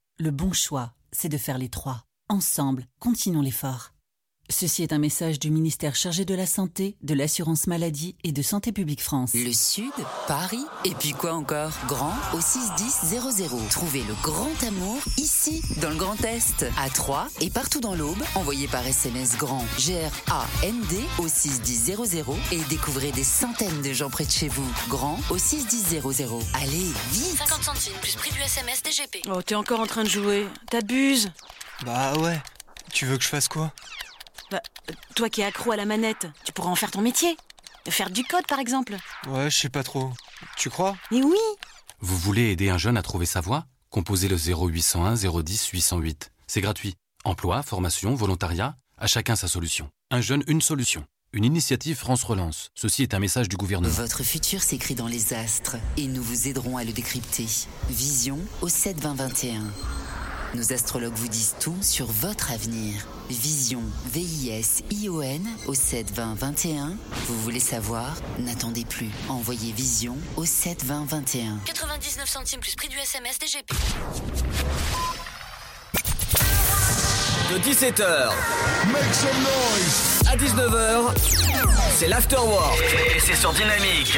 Le bon choix, c'est de faire les trois. Ensemble, continuons l'effort. Ceci est un message du ministère chargé de la Santé, de l'Assurance Maladie et de Santé Publique France. Le Sud, Paris, et puis quoi encore? Grand au 61000. Trouvez le grand amour ici, dans le Grand Est, à Troyes et partout dans l'Aube. Envoyez par SMS grand G-R-A-N-D au 61000 et découvrez des centaines de gens près de chez vous. Grand au 61000. Allez, vite 50 centimes plus prix du SMS DGP. Oh, t'es encore en train de jouer. T'abuses. Bah ouais. Tu veux que je fasse quoi? Bah, toi qui es accro à la manette, tu pourras en faire ton métier. Faire du code, par exemple. Ouais, je sais pas trop. Tu crois? Mais oui Vous voulez aider un jeune à trouver sa voie? Composez le 0801 010 808. C'est gratuit. Emploi, formation, volontariat, à chacun sa solution. Un jeune, une solution. Une initiative France Relance. Ceci est un message du gouvernement. Votre futur s'écrit dans les astres et nous vous aiderons à le décrypter. Vision au 72021. Nos astrologues vous disent tout sur votre avenir. Vision, V-I-S-I-O-N au 72021. Vous voulez savoir? N'attendez plus. Envoyez Vision au 72021. 99 centimes plus prix du SMS DGP. De 17h Make some noise à 19h, c'est l'afterwork et c'est sur Dynamique.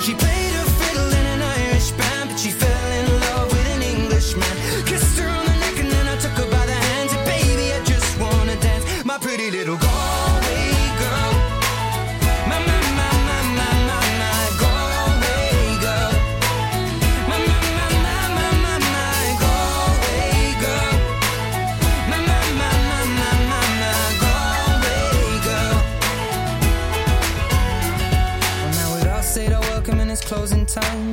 she played a fiddle in an Irish band, but she fell in love with an Englishman. Kissed her on the neck and then I took her by the hands. And baby, I just wanna dance, my pretty little Galway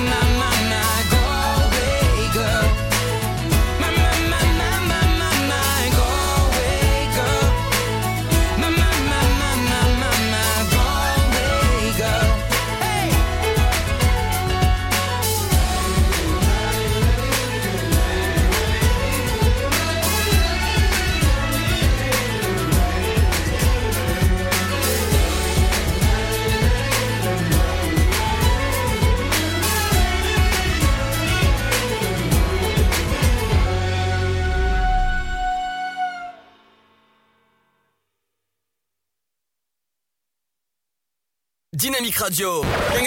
My, my, my, my,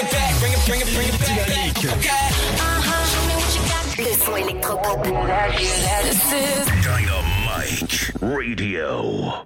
back. Dynamique. Le son électropop. Dynamite Radio.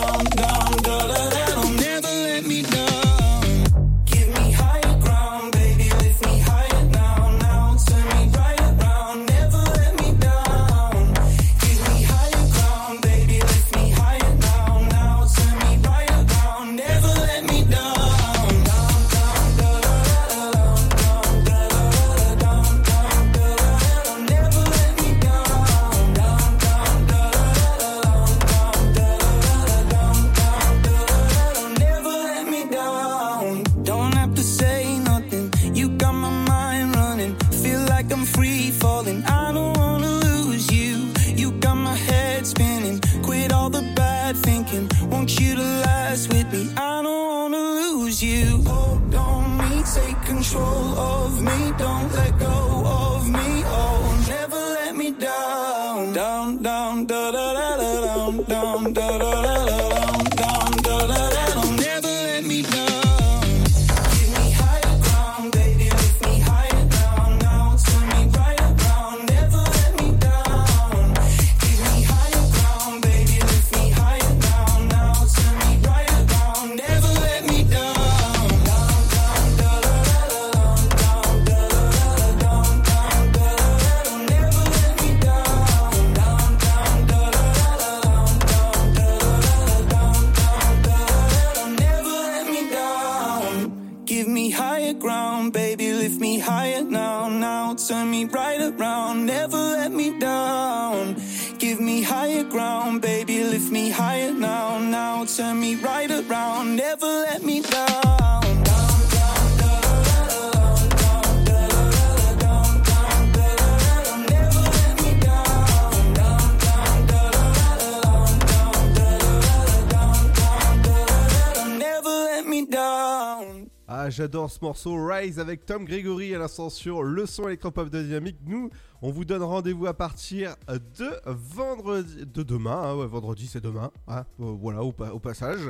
j'adore ce morceau Rise avec Tom Gregory à l'instant sur le son électropop de Dynamique. Nous, on vous donne rendez-vous à partir de vendredi, de demain, hein, vendredi c'est demain, hein, euh, voilà au, pa- au passage.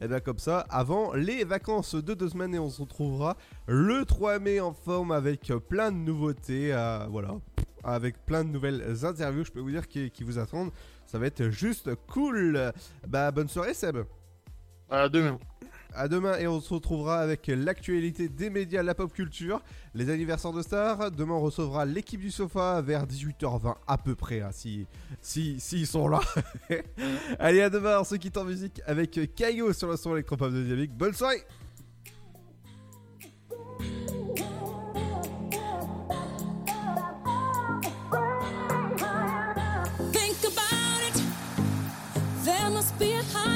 Et bien comme ça, avant les vacances de deux semaines et on se retrouvera le 3 mai en forme avec plein de nouveautés, euh, voilà, avec plein de nouvelles interviews, je peux vous dire qui, qui vous attendent. Ça va être juste cool. Bah bonne soirée Seb. À demain. À demain et on se retrouvera avec l'actualité des médias, la pop culture, les anniversaires de stars. Demain on recevra l'équipe du sofa vers 18h20 à peu près, hein, si, si, sont là. Allez à demain, on se quitte en musique avec Caillou sur le son électropop de Dynamique. Bonne soirée be a higher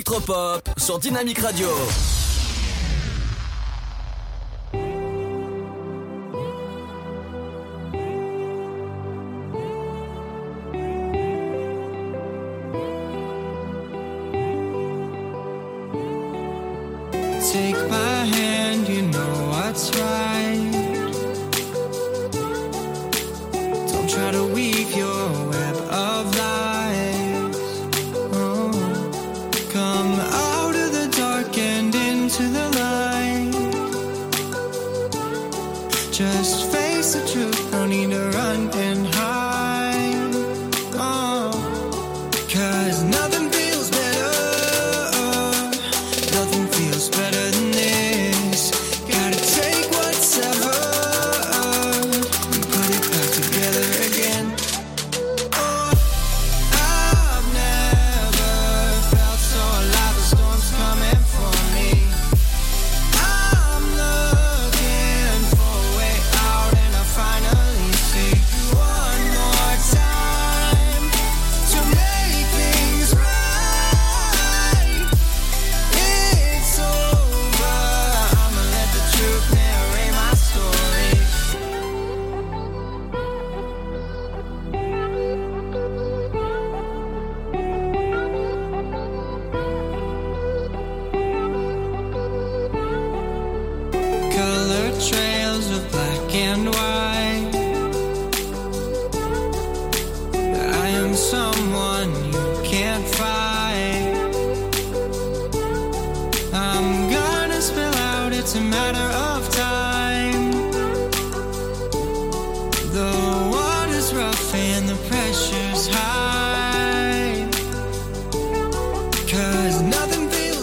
électropop sur Dynamique Radio.